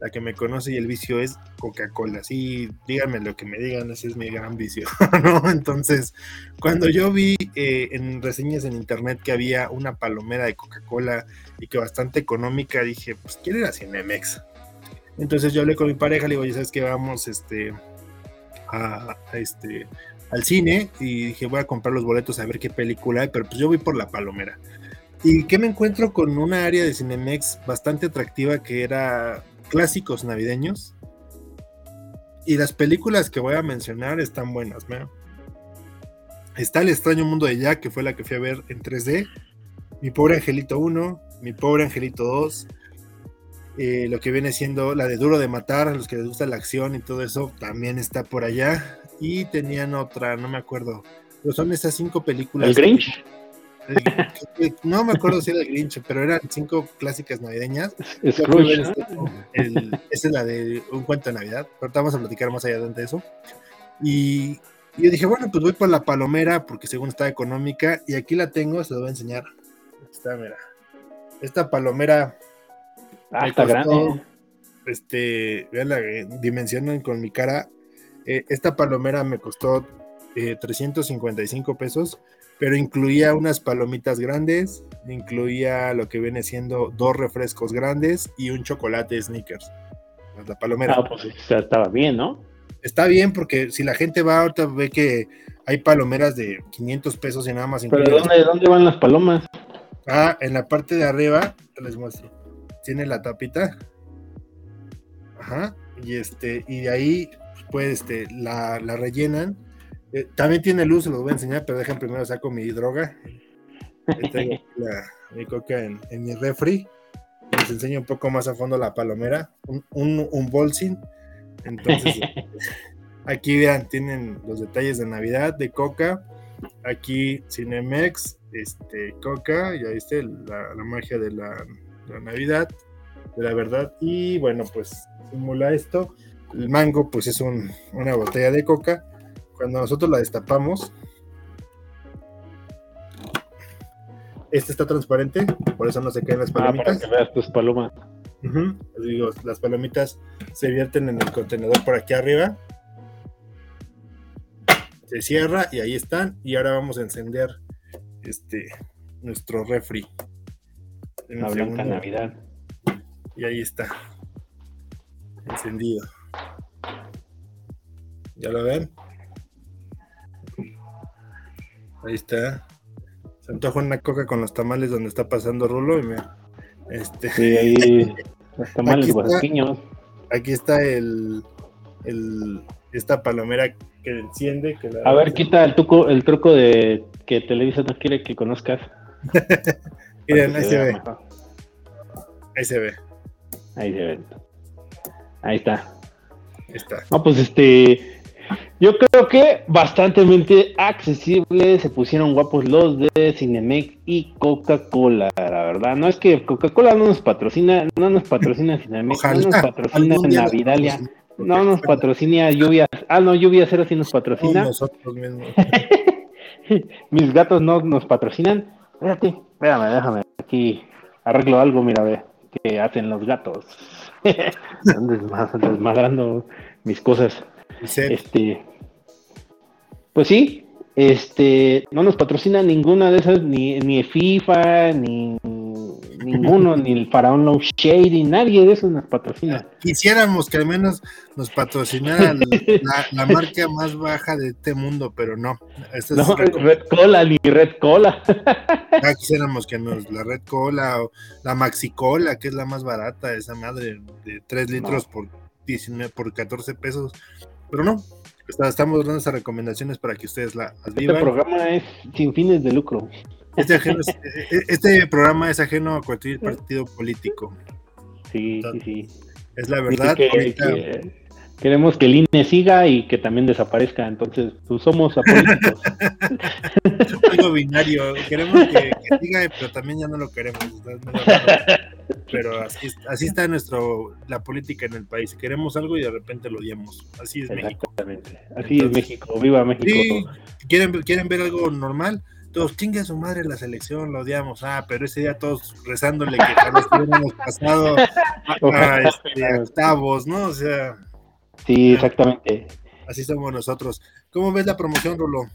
La que me conoce y el vicio es Coca-Cola. Sí, díganme lo que me digan, ese es mi gran vicio. [LAUGHS] Entonces, cuando yo vi eh, en reseñas en internet que había una palomera de Coca-Cola y que bastante económica, dije, pues quiero ir Cinemex. Entonces yo hablé con mi pareja, le digo, ya sabes que vamos este, este, al cine y dije, voy a comprar los boletos a ver qué película hay, pero pues yo voy por la palomera. Y que me encuentro con una área de Cinemex bastante atractiva que era clásicos navideños. Y las películas que voy a mencionar están buenas, ¿no? Está El extraño mundo de Jack, que fue la que fui a ver en 3D. Mi pobre angelito 1, Mi pobre angelito 2. Eh, lo que viene siendo la de Duro de Matar, a los que les gusta la acción y todo eso, también está por allá. Y tenían otra, no me acuerdo. Pero son esas cinco películas. ¿El Grinch? No me acuerdo si era el Grinch, pero eran cinco clásicas navideñas. Este, esa es la de Un cuento de Navidad. Ahorita vamos a platicar más allá de eso. Y, yo dije, bueno, pues voy por la palomera porque según está económica. Y aquí la tengo, se la voy a enseñar. está, mira. Esta palomera. Ah, está grande. Este, vean la dimensionen con mi cara. Eh, esta palomera me costó 355 eh, pesos pero incluía unas palomitas grandes, incluía lo que viene siendo dos refrescos grandes y un chocolate Snickers. La palomera. Ah, pues estaba bien, ¿no? Está bien porque si la gente va ahorita ve que hay palomeras de 500 pesos y nada más. ¿Pero dónde, dónde van las palomas? Ah, en la parte de arriba, les muestro. Tiene la tapita. Ajá. Y este, y de ahí, pues, este, la, la rellenan eh, también tiene luz, se los voy a enseñar, pero dejen primero saco mi droga. Tengo [LAUGHS] la, mi coca en, mi refri. Les enseño un poco más a fondo la palomera. Un, un, un bolsín. Entonces, [LAUGHS] aquí vean, tienen los detalles de Navidad de Coca. Aquí Cinemex, este, Coca, y ahí está la, magia de la, la, Navidad, de la verdad. Y bueno, pues simula esto. El mango, pues es un, una botella de Coca cuando nosotros la destapamos, este está transparente, por eso no se caen las ah, palomitas. para que veas tus palomas. Digo, las palomitas se vierten en el contenedor por aquí arriba. Se cierra y ahí están. Y ahora vamos a encender este nuestro refri. La blanca Navidad. Y ahí está. Encendido. ¿Ya lo ven? Ahí está. Se antoja una coca con los tamales donde está pasando Rulo y me. Este... Sí, ahí [LAUGHS] los tamales aquí aquí está el, el, esta palomera que enciende. Que A ver, quita el truco, el truco de que Televisa no quiere que conozcas. [LAUGHS] Miren, ahí se, ve. Ahí se ve. Ahí se ve. Ahí está. Ahí está. No, pues este, yo creo que bastante accesible, se pusieron guapos los de Cinemex y Coca-Cola, la verdad. No es que Coca-Cola no nos patrocina, no nos patrocina Cinemex, no nos patrocina Navidalia, no nos patrocina Lluvia, ah no, Lluvia Cero sí nos patrocina. Nosotros mismos. [LAUGHS] Mis gatos no nos patrocinan. Espérate, espérame, déjame aquí arreglo algo, mira, ve, que hacen los gatos. [LAUGHS] Están desmadrando mis cosas. Este, pues sí, este, no nos patrocina ninguna de esas, ni, ni FIFA, ni ninguno, [LAUGHS] ni el Faraón Low Shady, nadie de esos nos patrocina. Quisiéramos que al menos nos patrocinara la, marca más baja de este mundo, pero no. no, Red Cola, ni Red Cola. Ya quisiéramos que nos, la Red Cola o la Maxi Cola, que es la más barata, esa madre de 3 litros por 19, por 14 pesos. Pero no, estamos dando esas recomendaciones para que ustedes la, las Este programa es sin fines de lucro. Este, e, e, este programa es ajeno a cualquier partido político. Sí, sí, sí. Es la verdad. Queremos que el INE siga y que también desaparezca, entonces pues, somos apolíticos. [LAUGHS] Algo binario, queremos que, siga, pero también ya no lo queremos. Pero así, así está nuestro la política en el país. Queremos algo y de repente lo odiamos. Así es México. Así es México. Viva México. ¿quieren, quieren ver algo normal. Todos, chingue a su madre la selección, lo odiamos. Ah, pero ese día todos rezándole que jamás hubiéramos pasado a, este, octavos, ¿no? O sea. Sí, exactamente. Así somos nosotros. ¿Cómo ves la promoción, Rolo?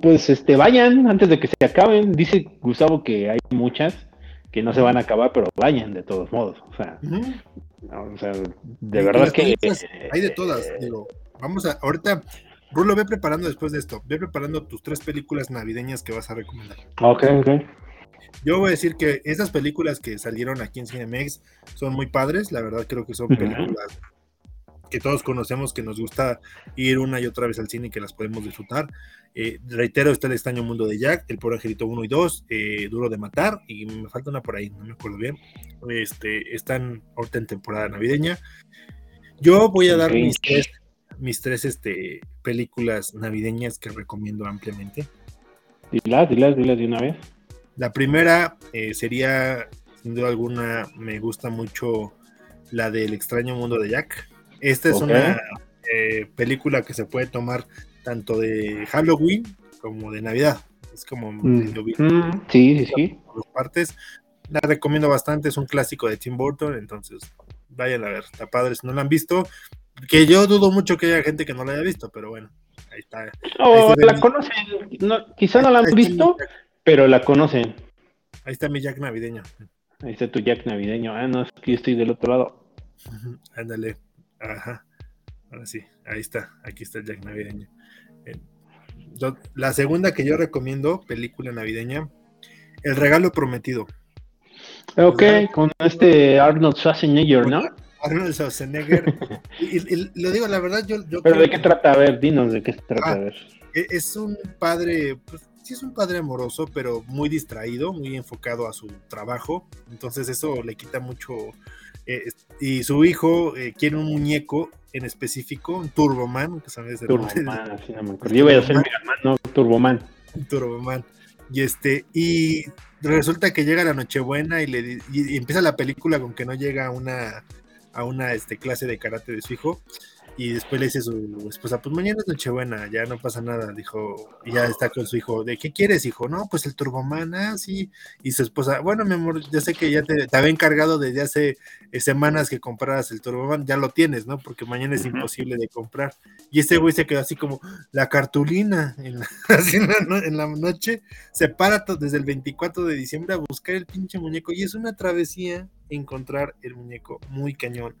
Pues este, vayan antes de que se acaben. Dice Gustavo que hay muchas que no se van a acabar, pero vayan de todos modos. O sea, o sea de verdad que. Hay de todas, eh, digo. Vamos a, ahorita, Rulo, ve preparando después de esto, ve preparando tus tres películas navideñas que vas a recomendar. Ok, ok. Yo voy a decir que esas películas que salieron aquí en Cinemex son muy padres, la verdad creo que son películas que todos conocemos, que nos gusta ir una y otra vez al cine y que las podemos disfrutar. Eh, reitero, está el extraño mundo de Jack, el pobre angelito 1 y 2, eh, Duro de matar, y me falta una por ahí, no me acuerdo bien. Este, están ahorita en temporada navideña. Yo voy a dar mis tres, mis tres este, películas navideñas que recomiendo ampliamente. Dilas, dilas, dilas de una vez. La primera eh, sería, sin duda alguna, me gusta mucho la del extraño mundo de Jack. Esta es una eh, película que se puede tomar tanto de Halloween como de Navidad. Es como mm. Mm, sí, sí, sí. partes. La recomiendo bastante, es un clásico de Tim Burton, entonces vayan a ver, está padre si no la han visto. Que yo dudo mucho que haya gente que no la haya visto, pero bueno, ahí está. O la conocen, quizá no la han visto, pero la conocen. Ahí está mi Jack navideño. Ahí está tu Jack navideño. Ah, no, es que yo estoy del otro lado. Ándale. Ajá. Ahora sí, ahí está. Aquí está el Jack navideño. Eh, la segunda que yo recomiendo, película navideña, El regalo prometido. Ok, con este Arnold Schwarzenegger, ¿no? Arnold Schwarzenegger. [LAUGHS] y, lo digo, la verdad, yo. ¿Pero de qué trata? A ver, dinos de qué se trata. a ver. E, es un padre, pues, sí es un padre amoroso, pero muy distraído, muy enfocado a su trabajo. Entonces eso le quita mucho. Eh, y su hijo eh, quiere un muñeco en específico, un Turboman, que sabes Turboman, sí, no me acuerdo. Yo voy a ser no, Turboman. Turboman. Y este, y resulta que llega la Nochebuena y le y empieza la película con que no llega a una a una este, clase de karate de su hijo y después le dice a su esposa, pues mañana es Nochebuena, ya no pasa nada, dijo, y ya está con su hijo, ¿de qué quieres, hijo? No, pues el Turboman, ah, sí, y su esposa, bueno, mi amor, ya sé que ya te, había encargado desde hace eh, semanas que compraras el Turboman, ya lo tienes, ¿no? Porque mañana es imposible de comprar. Y este güey se quedó así como, la cartulina, en la, [LAUGHS] así en la, en la noche, se para desde el 24 de diciembre a buscar el pinche muñeco, y es una travesía encontrar el muñeco muy cañón.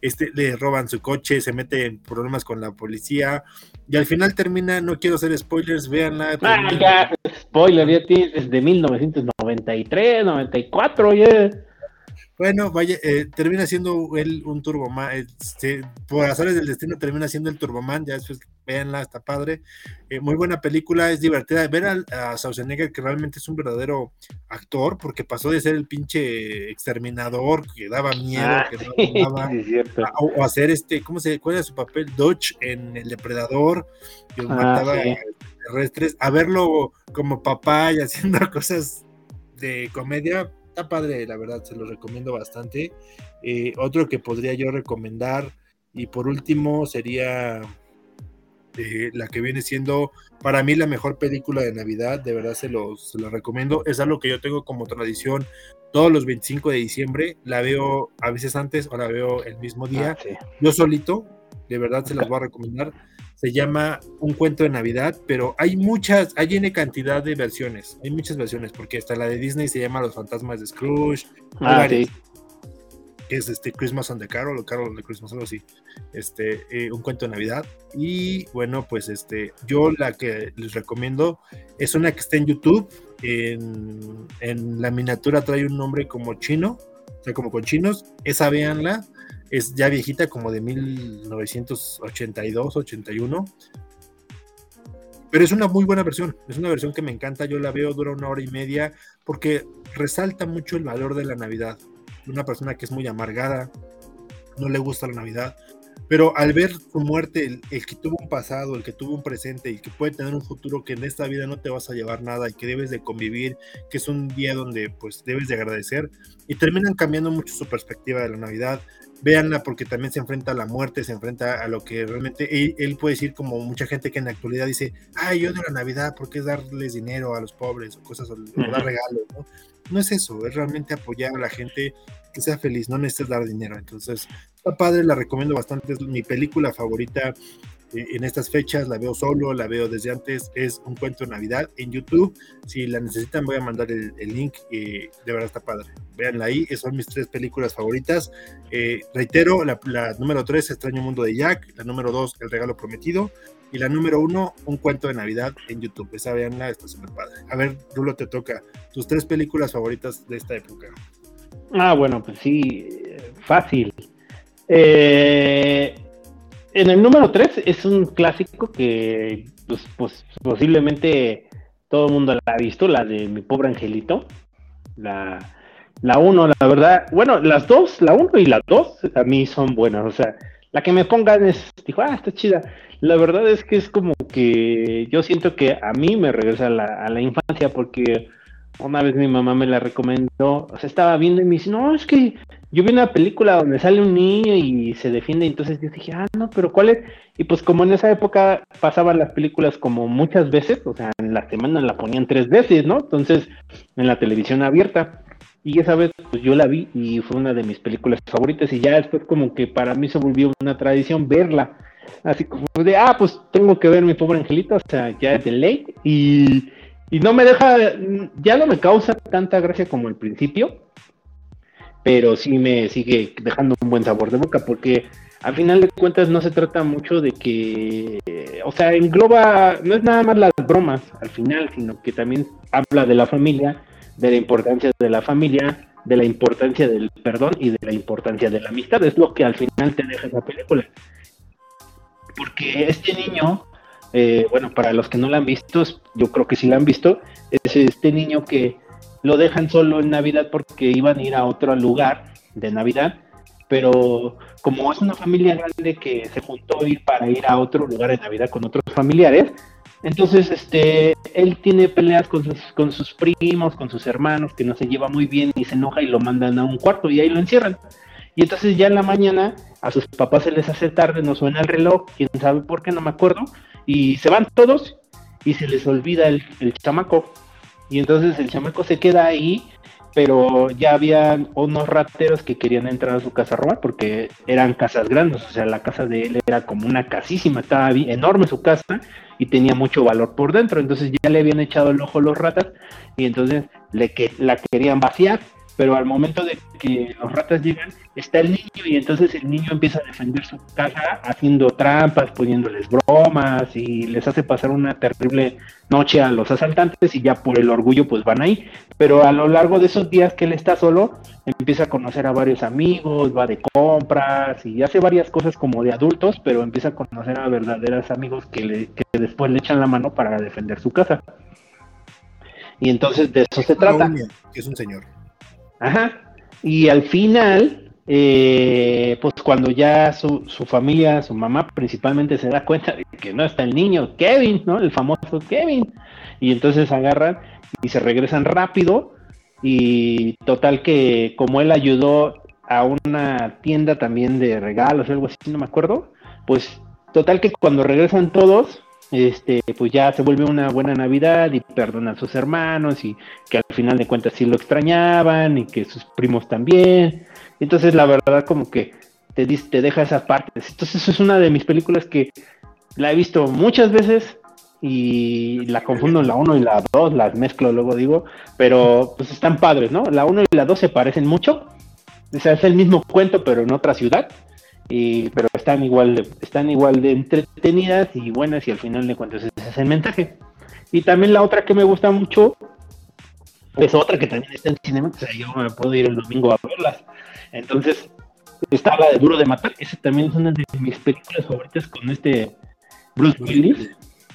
Este, le roban su coche, se mete en problemas con la policía y al final termina, no quiero hacer spoilers, véanla. Ah, ya, spoiler, ya tienes desde 1993, 94, ya. Bueno, vaya, eh, termina siendo él un Turboman, este, por azares del destino termina siendo el Turboman, ya después véanla, está padre. Eh, muy buena película, es divertida. Ver a, a Schwarzenegger, que realmente es un verdadero actor, porque pasó de ser el pinche exterminador que daba miedo, ah, que daba, [LAUGHS] o, hacer este, ¿cómo se cuál era su papel? Dodge en El Depredador, que ah, mataba terrestres, a verlo como papá y haciendo [LAUGHS] cosas de comedia está padre, la verdad, se lo recomiendo bastante. Eh, otro que podría yo recomendar, y por último, sería eh, la que viene siendo para mí la mejor película de Navidad, de verdad se los, se recomiendo. Es algo que yo tengo como tradición todos los 25 de diciembre, la veo a veces antes o la veo el mismo día. Ah, yo solito, de verdad se las voy a recomendar se llama Un cuento de Navidad, pero hay muchas, hay tiene cantidad de versiones, hay muchas versiones, porque hasta la de Disney se llama Los fantasmas de Scrooge, ah, que es este Christmas on the Carol o Carol on the Christmas, algo así, este, eh, un cuento de Navidad. Y bueno, pues este, yo la que les recomiendo es una que está en YouTube, en, en la miniatura trae un nombre como chino, o sea, como con chinos, esa véanla, es ya viejita, como de 1982, 81. Pero es una muy buena versión, es una versión que me encanta, yo la veo, dura una hora y media, porque resalta mucho el valor de la Navidad. Una persona que es muy amargada, no le gusta la Navidad, pero al ver su muerte, el, que tuvo un pasado, el que tuvo un presente y que puede tener un futuro que en esta vida no te vas a llevar nada y que debes de convivir, que es un día donde pues debes de agradecer y terminan cambiando mucho su perspectiva de la Navidad, véanla porque también se enfrenta a la muerte, se enfrenta a lo que realmente él, puede decir como mucha gente que en la actualidad dice, ay, yo de la Navidad, ¿por qué darles dinero a los pobres o cosas o, dar regalos? ¿no? no es eso, es realmente apoyar a la gente que sea feliz, no necesitas dar dinero. Entonces, está padre, la recomiendo bastante, es mi película favorita eh, en estas fechas, la veo solo, la veo desde antes, es un cuento de Navidad en YouTube. Si la necesitan, voy a mandar el, link y de verdad está padre. Véanla ahí, son mis tres películas favoritas. Eh, reitero, la, número tres, Extraño Mundo de Jack, la número dos, El Regalo Prometido, y la número uno, Un Cuento de Navidad en YouTube. Esa véanla, está súper padre. A ver, Rulo, te toca tus tres películas favoritas de esta época. Ah, bueno, pues sí, fácil. Eh, en el número 3 es un clásico que pues, pues, posiblemente todo el mundo la ha visto, la de mi pobre angelito. La, la 1, la verdad, bueno, las dos, la 1 y la 2 a mí son buenas, o sea, la que me pongan es, dijo, ah, está chida. La verdad es que es como que yo siento que a mí me regresa a la, a la infancia porque una vez mi mamá me la recomendó, o sea, estaba viendo y me dice, no, es que yo vi una película donde sale un niño y se defiende, entonces yo dije, ah, no, pero ¿cuál es? Y pues como en esa época pasaban las películas como muchas veces, o sea, en la semana la ponían tres veces, ¿no? Entonces, en la televisión abierta. Y esa vez pues yo la vi y fue una de mis películas favoritas y ya después como que para mí se volvió una tradición verla. Así como de, ah, pues tengo que ver mi pobre angelito, o sea, ya es de ley. Y y no me deja, ya no me causa tanta gracia como al principio, pero sí me sigue dejando un buen sabor de boca, porque al final de cuentas no se trata mucho de que, o sea, engloba, no es nada más las bromas al final, sino que también habla de la familia, de la importancia de la familia, de la importancia del perdón y de la importancia de la amistad. Es lo que al final te deja esa película. Porque este niño eh, bueno, para los que no la han visto, yo creo que sí la han visto, es este niño que lo dejan solo en Navidad porque iban a ir a otro lugar de Navidad, pero como es una familia grande que se juntó ir para ir a otro lugar de Navidad con otros familiares, entonces este él tiene peleas con sus, con sus primos, con sus hermanos, que no se lleva muy bien y se enoja y lo mandan a un cuarto y ahí lo encierran. Y entonces ya en la mañana a sus papás se les hace tarde, no suena el reloj, quién sabe por qué, no me acuerdo, y se van todos y se les olvida el, chamaco. Y entonces el chamaco se queda ahí, pero ya había unos rateros que querían entrar a su casa a robar porque eran casas grandes, o sea, la casa de él era como una casísima, estaba enorme su casa y tenía mucho valor por dentro, entonces ya le habían echado el ojo los ratas y entonces le que la querían vaciar pero al momento de que los ratas llegan, está el niño y entonces el niño empieza a defender su casa haciendo trampas, poniéndoles bromas y les hace pasar una terrible noche a los asaltantes y ya por el orgullo pues van ahí. Pero a lo largo de esos días que él está solo, empieza a conocer a varios amigos, va de compras y hace varias cosas como de adultos, pero empieza a conocer a verdaderos amigos que, le, que después le echan la mano para defender su casa. Y entonces de eso se trata. Es un señor. Ajá. Y al final, eh, pues cuando ya su, su, familia, su mamá principalmente se da cuenta de que no está el niño, Kevin, ¿no? El famoso Kevin. Y entonces agarran y se regresan rápido. Y total que como él ayudó a una tienda también de regalos, algo así, no me acuerdo, pues total que cuando regresan todos, este, pues ya se vuelve una buena Navidad y perdona a sus hermanos y que al final de cuentas sí lo extrañaban y que sus primos también. Entonces la verdad como que te, te deja esas partes. Entonces es una de mis películas que la he visto muchas veces y la confundo en la 1 y la 2, las mezclo luego digo, pero pues están padres, ¿no? La 1 y la 2 se parecen mucho. O sea, es el mismo cuento pero en otra ciudad y, pero están igual, de, están igual de entretenidas y buenas y al final de cuentas ese es el mensaje. Y también la otra que me gusta mucho es otra que también está en cine, o sea, yo me puedo ir el domingo a verlas. Entonces, está la de Duro de Matar, esa también es una de mis películas favoritas con este Bruce Willis,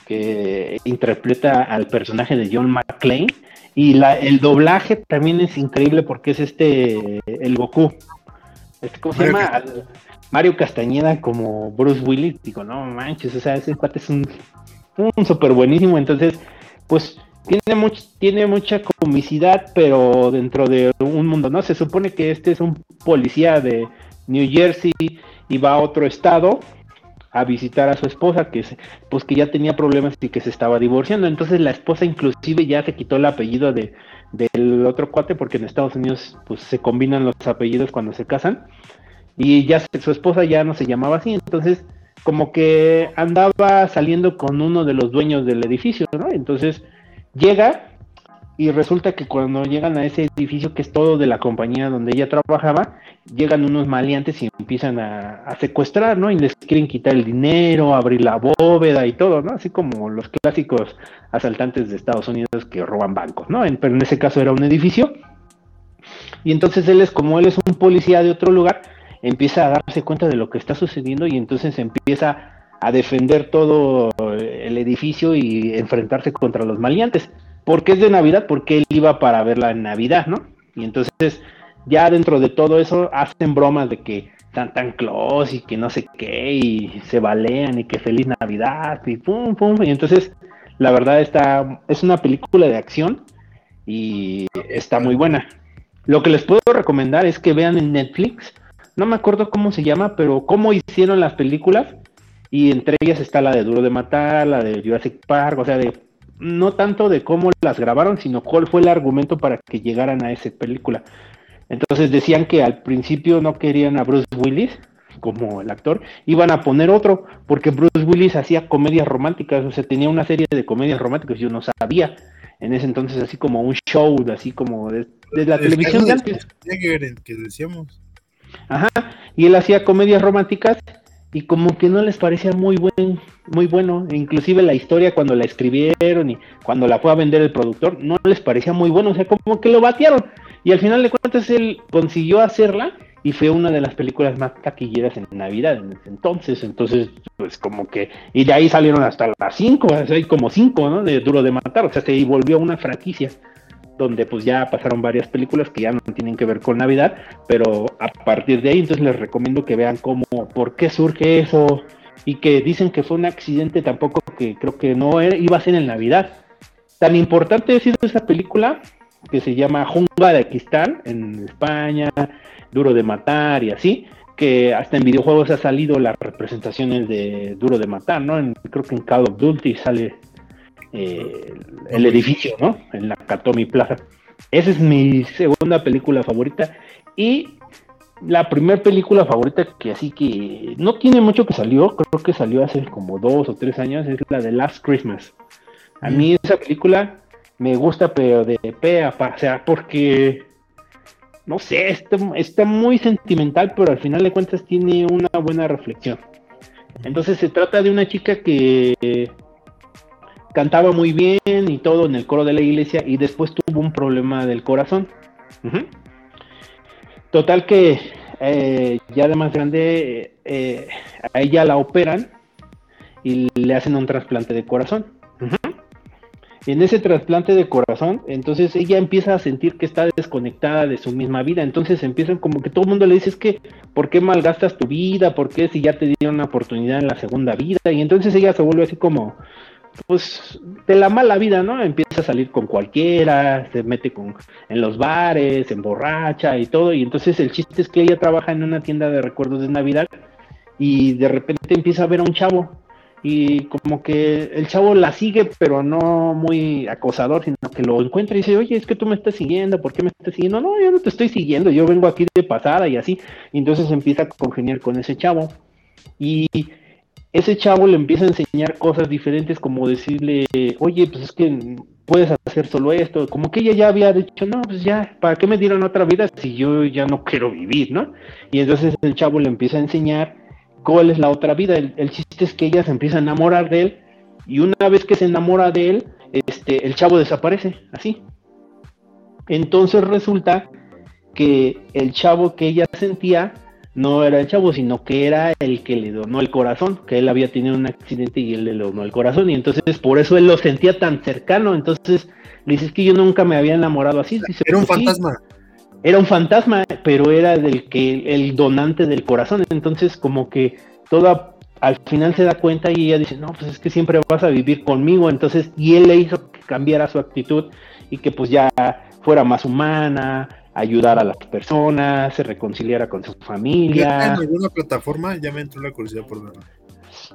que interpreta al personaje de John McClane. Y la, el doblaje también es increíble porque es este, el Goku. Este, ¿Cómo se llama? Mario Castañeda como Bruce Willis, digo, no manches, o sea, ese cuate es un, un súper buenísimo, entonces, pues tiene, much, tiene mucha comicidad, pero dentro de un mundo, ¿no? Se supone que este es un policía de New Jersey y va a otro estado a visitar a su esposa, que pues que ya tenía problemas y que se estaba divorciando. Entonces la esposa inclusive ya se quitó el apellido de, del otro cuate, porque en Estados Unidos pues se combinan los apellidos cuando se casan y ya su esposa ya no se llamaba así, entonces como que andaba saliendo con uno de los dueños del edificio, ¿no? Entonces llega y resulta que cuando llegan a ese edificio que es todo de la compañía donde ella trabajaba, llegan unos maleantes y empiezan a, secuestrar, ¿no? Y les quieren quitar el dinero, abrir la bóveda y todo, ¿no? Así como los clásicos asaltantes de Estados Unidos que roban bancos, ¿no? pero en ese caso era un edificio. Y entonces él es como él es un policía de otro lugar, empieza a darse cuenta de lo que está sucediendo y entonces empieza a defender todo el edificio y enfrentarse contra los maleantes. ¿Por qué es de Navidad? Porque él iba para verla en Navidad, ¿no? Y entonces ya dentro de todo eso hacen bromas de que tan close y que no sé qué y se balean y que feliz Navidad y pum pum y entonces la verdad está es una película de acción y está muy buena. Lo que les puedo recomendar es que vean en Netflix, no me acuerdo cómo se llama, pero cómo hicieron las películas y entre ellas está la de Duro de Matar, la de Jurassic Park, o sea, de no tanto de cómo las grabaron, sino cuál fue el argumento para que llegaran a esa película. Entonces decían que al principio no querían a Bruce Willis como el actor, iban a poner otro, porque Bruce Willis hacía comedias románticas, o sea, tenía una serie de comedias románticas, yo no sabía en ese entonces, así como un show, así como de, la televisión de antes. Que decíamos. Ajá, y él hacía comedias románticas y como que no les parecía muy buen, muy bueno, inclusive la historia cuando la escribieron y cuando la fue a vender el productor, no les parecía muy bueno, o sea, como que lo batearon. Y al final de cuentas él consiguió hacerla y fue una de las películas más taquilleras en Navidad en ese entonces. Entonces, pues como que, y de ahí salieron hasta las cinco, hay como cinco, ¿no? De Duro de Matar, o sea, se volvió una franquicia donde pues ya pasaron varias películas que ya no tienen que ver con Navidad, pero a partir de ahí entonces les recomiendo que vean cómo, por qué surge eso y que dicen que fue un accidente tampoco que creo que no era, iba a ser en Navidad. Tan importante ha sido esa película que se llama Junga de Cristal en España, Duro de Matar y así, que hasta en videojuegos ha salido las representaciones de Duro de Matar, ¿no? creo que en Call of Duty sale eh, el edificio, ¿no? En la Katomi Plaza. Esa es mi segunda película favorita. Y la primera película favorita que así que no tiene mucho que salió, creo que salió hace como dos o tres años, es la de Last Christmas. A mí esa película me gusta, pero de pe a pa, o sea, porque, no sé, está, está muy sentimental, pero al final de cuentas tiene una buena reflexión. Entonces se trata de una chica que cantaba muy bien y todo en el coro de la iglesia y después tuvo un problema del corazón. Total que eh, ya de más grande eh, a ella la operan y le hacen un trasplante de corazón en ese trasplante de corazón, entonces ella empieza a sentir que está desconectada de su misma vida, entonces empiezan como que todo el mundo le dice es que, ¿por qué malgastas tu vida? ¿Por qué si ya te dieron una oportunidad en la segunda vida? Y entonces ella se vuelve así como, pues, de la mala vida, ¿no? Empieza a salir con cualquiera, se mete con, en los bares, se emborracha y todo, y entonces el chiste es que ella trabaja en una tienda de recuerdos de Navidad y de repente empieza a ver a un chavo y como que el chavo la sigue, pero no muy acosador, sino que lo encuentra y dice, oye, es que tú me estás siguiendo, ¿por qué me estás siguiendo? No, yo no te estoy siguiendo, yo vengo aquí de pasada y así. Entonces empieza a congeniar con ese chavo. Y ese chavo le empieza a enseñar cosas diferentes, como decirle, oye, pues es que puedes hacer solo esto, como que ella ya había dicho, no, pues ya, ¿para qué me dieron otra vida si yo ya no quiero vivir, no? Y entonces el chavo le empieza a enseñar cuál es la otra vida. El, chiste es que ella se empieza a enamorar de él y una vez que se enamora de él, este, el chavo desaparece, así. Entonces resulta que el chavo que ella sentía no era el chavo, sino que era el que le donó el corazón, que él había tenido un accidente y él le donó el corazón, y entonces por eso él lo sentía tan cercano, entonces le dices que yo nunca me había enamorado así. era un fantasma era un fantasma, pero era del que el donante del corazón. Entonces, como que toda al final se da cuenta y ella dice, no, pues es que siempre vas a vivir conmigo. Entonces, y él le hizo que cambiara su actitud y que pues ya fuera más humana, ayudar a las personas, se reconciliara con su familia. ¿En alguna plataforma? Ya me entró la curiosidad por ver.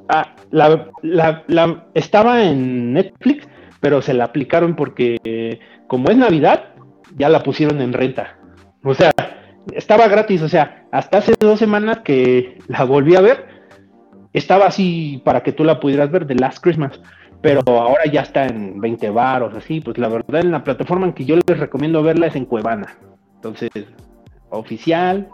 Ah, la, la, estaba en Netflix, pero se la aplicaron porque como es Navidad, ya la pusieron en renta. O sea, estaba gratis, o sea, hasta hace dos semanas que la volví a ver, estaba así para que tú la pudieras ver de Last Christmas, pero ahora ya está en 20 baros, así, pues la verdad en la plataforma en que yo les recomiendo verla es en Cuevana. Entonces, oficial.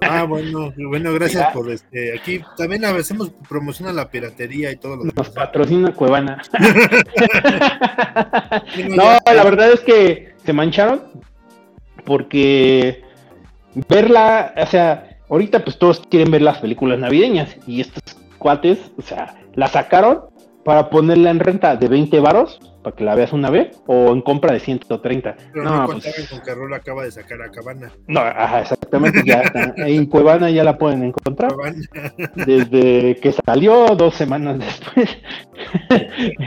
Ah, bueno, bueno, gracias por este. Aquí también hacemos promoción a la piratería y todo lo Nos patrocina Cuevana. [LAUGHS] [LAUGHS] no, la verdad es que se mancharon porque verla, o sea, ahorita pues todos quieren ver las películas navideñas y estos cuates, o sea, la sacaron para ponerla en renta de 20 varos para que la veas una vez o en compra de 130. Pero no, no pues, con que Rolo acaba de sacar a Cabana. No, ajá, exactamente, ya está. En Cuevana ya la pueden encontrar. Desde que salió dos semanas después.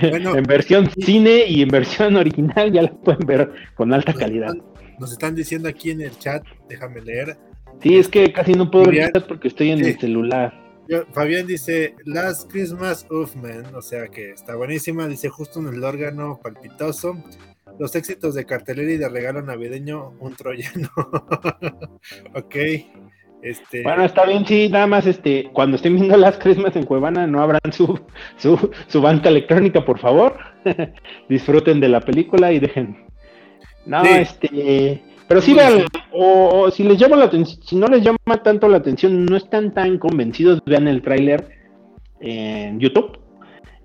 en versión cine y en versión original ya la pueden ver con alta calidad. nos están diciendo aquí en el chat, déjame leer. Sí, es que casi no puedo ver el chat porque estoy en el celular. Fabián dice Last Christmas of Man, o sea que está buenísima. Dice justo en el órgano palpitoso. Los éxitos de cartelera y de regalo navideño, un troyano. [LAUGHS] ok. Este... Bueno, está bien, sí, nada más este, cuando estén viendo [LAUGHS] las Christmas en Cuevana, no abran su, [LAUGHS] su, su banca electrónica, por favor. Disfruten de la película y dejen. No, este. Pero sí, vean, o, si les llama la atención, si no les llama tanto la atención, no están tan convencidos, vean el tráiler en YouTube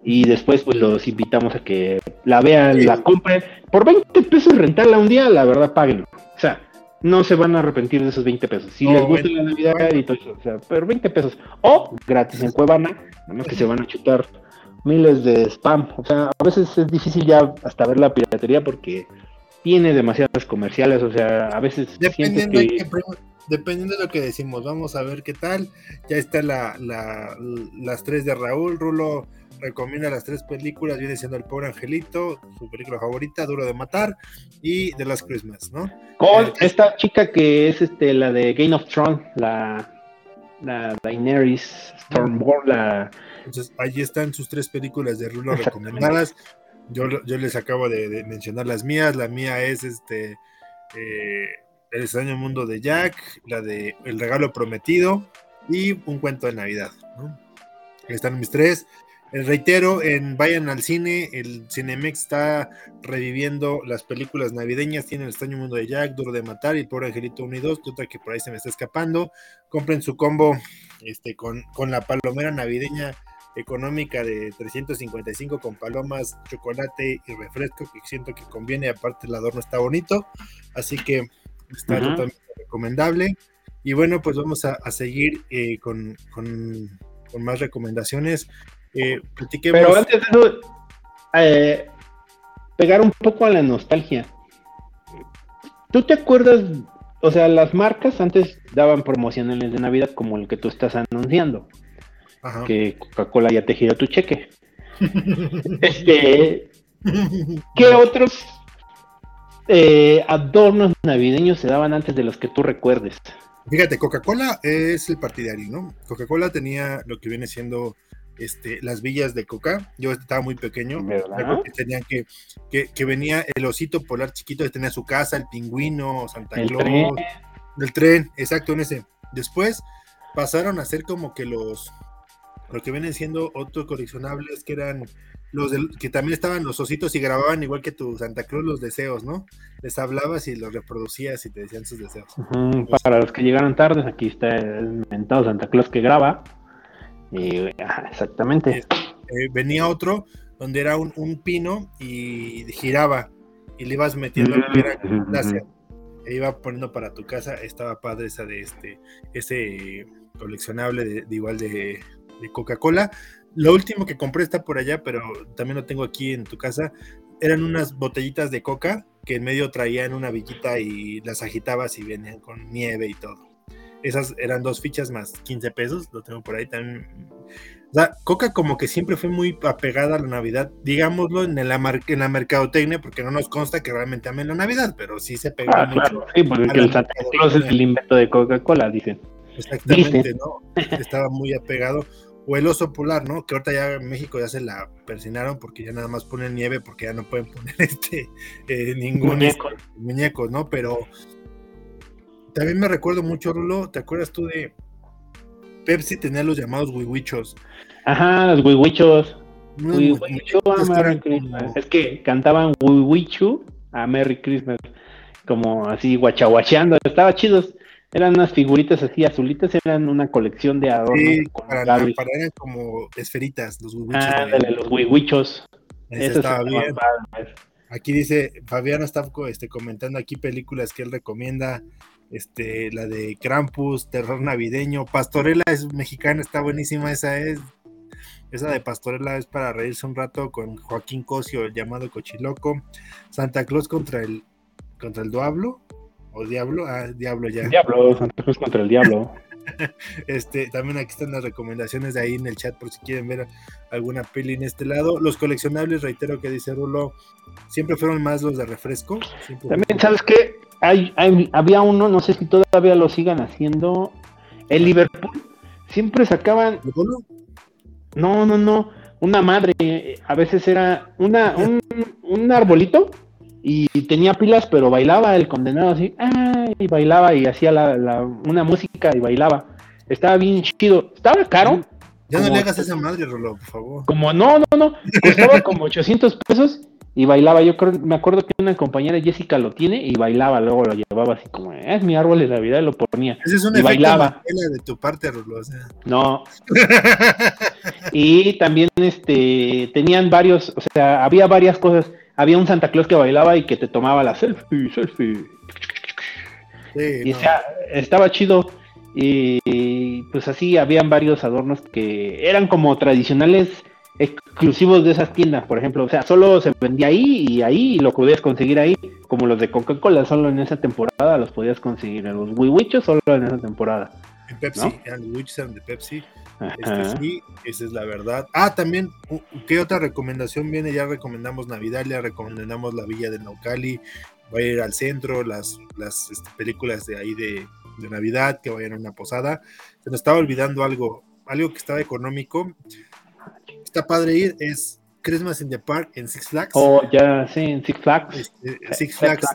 y después pues los invitamos a que la vean, la compren. Por 20 pesos rentarla un día, la verdad, páguenlo. O sea, no se van a arrepentir de esos 20 pesos. Si les gusta la Navidad y todo eso, o sea, pero 20 pesos. O gratis en Cuevana, nada más que se van a chutar miles de spam. O sea, a veces es difícil ya hasta ver la piratería porque tiene demasiadas comerciales, o sea, a veces... Dependiendo, de, dependiendo de lo que decimos, vamos a ver qué tal. Ya está la, las tres de Raúl, Rulo recomienda las tres películas, viene siendo El Pobre Angelito, su película favorita, Duro de Matar, y The Last Christmas, ¿no? Con eh, esta chica que es este la de Game of Thrones, la, la Daenerys Stormborn, la... Entonces, ahí están sus tres películas de Rulo recomendadas. Yo, les acabo de, mencionar las mías. La mía es este eh, El extraño mundo de Jack, la de El regalo prometido y un cuento de Navidad. Están mis tres. Eh, reitero, en vayan al cine, el Cinemex está reviviendo las películas navideñas, tiene el extraño mundo de Jack, Duro de Matar y el Pobre Angelito 1 y 2, otra que por ahí se me está escapando. Compren su combo este, con, con la palomera navideña económica de 355 con palomas, chocolate y refresco, que siento que conviene, aparte el adorno está bonito, así que está totalmente recomendable. Y bueno, pues vamos a, seguir eh, con, más recomendaciones. Eh, Pero antes de eso, eh, pegar un poco a la nostalgia. ¿Tú te acuerdas? O sea, las marcas antes daban promocionales de Navidad como el que tú estás anunciando que Coca-Cola ya te giró tu cheque. [LAUGHS] este, ¿Qué otros eh, adornos navideños se daban antes de los que tú recuerdes? Fíjate, Coca-Cola es el partidario, ¿no? Coca-Cola tenía lo que viene siendo este, las villas de Coca. Yo estaba muy pequeño. Que tenían que, que, venía el osito polar chiquito que tenía su casa, el pingüino, Santa Claus. El tren, exacto, en ese. Después pasaron a ser como que los, lo que vienen siendo otros coleccionables que eran los que también estaban los ositos y grababan igual que tu Santa Cruz los deseos, ¿no? Les hablabas y los reproducías y te decían sus deseos. para los que llegaron tarde, aquí está el inventado Santa Claus que graba. Y, exactamente. Eh, venía otro donde era un, pino y giraba y le ibas metiendo e iba poniendo para tu casa. Estaba padre esa de este, ese coleccionable de igual de, de Coca-Cola. Lo último que compré está por allá, pero también lo tengo aquí en tu casa. Eran unas botellitas de coca que en medio traían una villita y las agitabas y venían con nieve y todo. Esas eran dos fichas más 15 pesos, lo tengo por ahí también. O sea, Coca como que siempre fue muy apegada a la Navidad, digámoslo en la, en la mercadotecnia, porque no nos consta que realmente amen la Navidad, pero sí se pegó ah, mucho. sí, porque el Santa Claus es el invento de Coca-Cola, dicen. Exactamente, ¿no? Estaba muy apegado o el oso polar, ¿no? Que ahorita ya en México ya se la persinaron porque ya nada más ponen nieve porque ya no pueden poner [LAUGHS] este eh, ningún este, muñeco. ¿no? Pero también me recuerdo mucho, Rulo, ¿te acuerdas tú de Pepsi tenía los llamados wiwichos? Ajá, los wiwichos. a Merry Christmas. Es que cantaban wiwichu a Merry Christmas, como así guachaguacheando, estaba chidos eran unas figuritas así azulitas, eran una colección de adornos. Sí, para, para, eran como esferitas, los huihuichos. Ah, los huihuichos. Eso estaba bien. Aquí dice, Fabiano está este, comentando aquí películas que él recomienda. este, la de Krampus, Terror Navideño, Pastorela es mexicana, está buenísima, esa es, esa de Pastorela es para reírse un rato con Joaquín Cosio, el llamado Cochiloco, Santa Claus contra el, contra el Diablo, o Diablo, ah, Diablo ya. Diablo, Santa Claus contra el Diablo. [LAUGHS] este, también aquí están las recomendaciones de ahí en el chat por si quieren ver alguna peli en este lado. Los coleccionables, reitero que dice Rulo, siempre fueron más los de refresco. También, ¿sabes qué? Hay, había uno, no sé si todavía lo sigan haciendo, el Liverpool. Siempre sacaban... No, no, no. Una madre, a veces era una, un, un arbolito y tenía pilas, pero bailaba el condenado así, y bailaba y hacía la, una música y bailaba. Estaba bien chido. Estaba caro. Ya no le hagas esa madre, Rolo, por favor. Como no, no, no. Costaba como 800 pesos y bailaba. Yo creo, me acuerdo que una compañera Jessica lo tiene y bailaba. Luego lo llevaba así como, es mi árbol de Navidad y lo ponía. Ese es un y bailaba. de tu parte, Rolo. No. y también este tenían varios, o sea, había varias cosas había un Santa Claus que bailaba y que te tomaba la selfie, selfie. y estaba chido. Y pues así habían varios adornos que eran como tradicionales exclusivos de esas tiendas, por ejemplo. O sea, solo se vendía ahí y ahí y lo podías conseguir ahí. Como los de Coca-Cola, solo en esa temporada los podías conseguir. Los Wiwichos solo en esa temporada. En Pepsi, los eran de Pepsi. Este, sí, esa es la verdad. Ah, también, ¿qué otra recomendación viene? Ya recomendamos Navidalia, recomendamos la Villa de Naucali, va a ir al centro, las, las este, películas de ahí de, de, Navidad, que vayan a una posada. Se nos estaba olvidando algo, algo que estaba económico. Está padre ir, es Christmas in the Park en Six Flags. Oh, ya, sí, en Six Flags. Este, Six Flags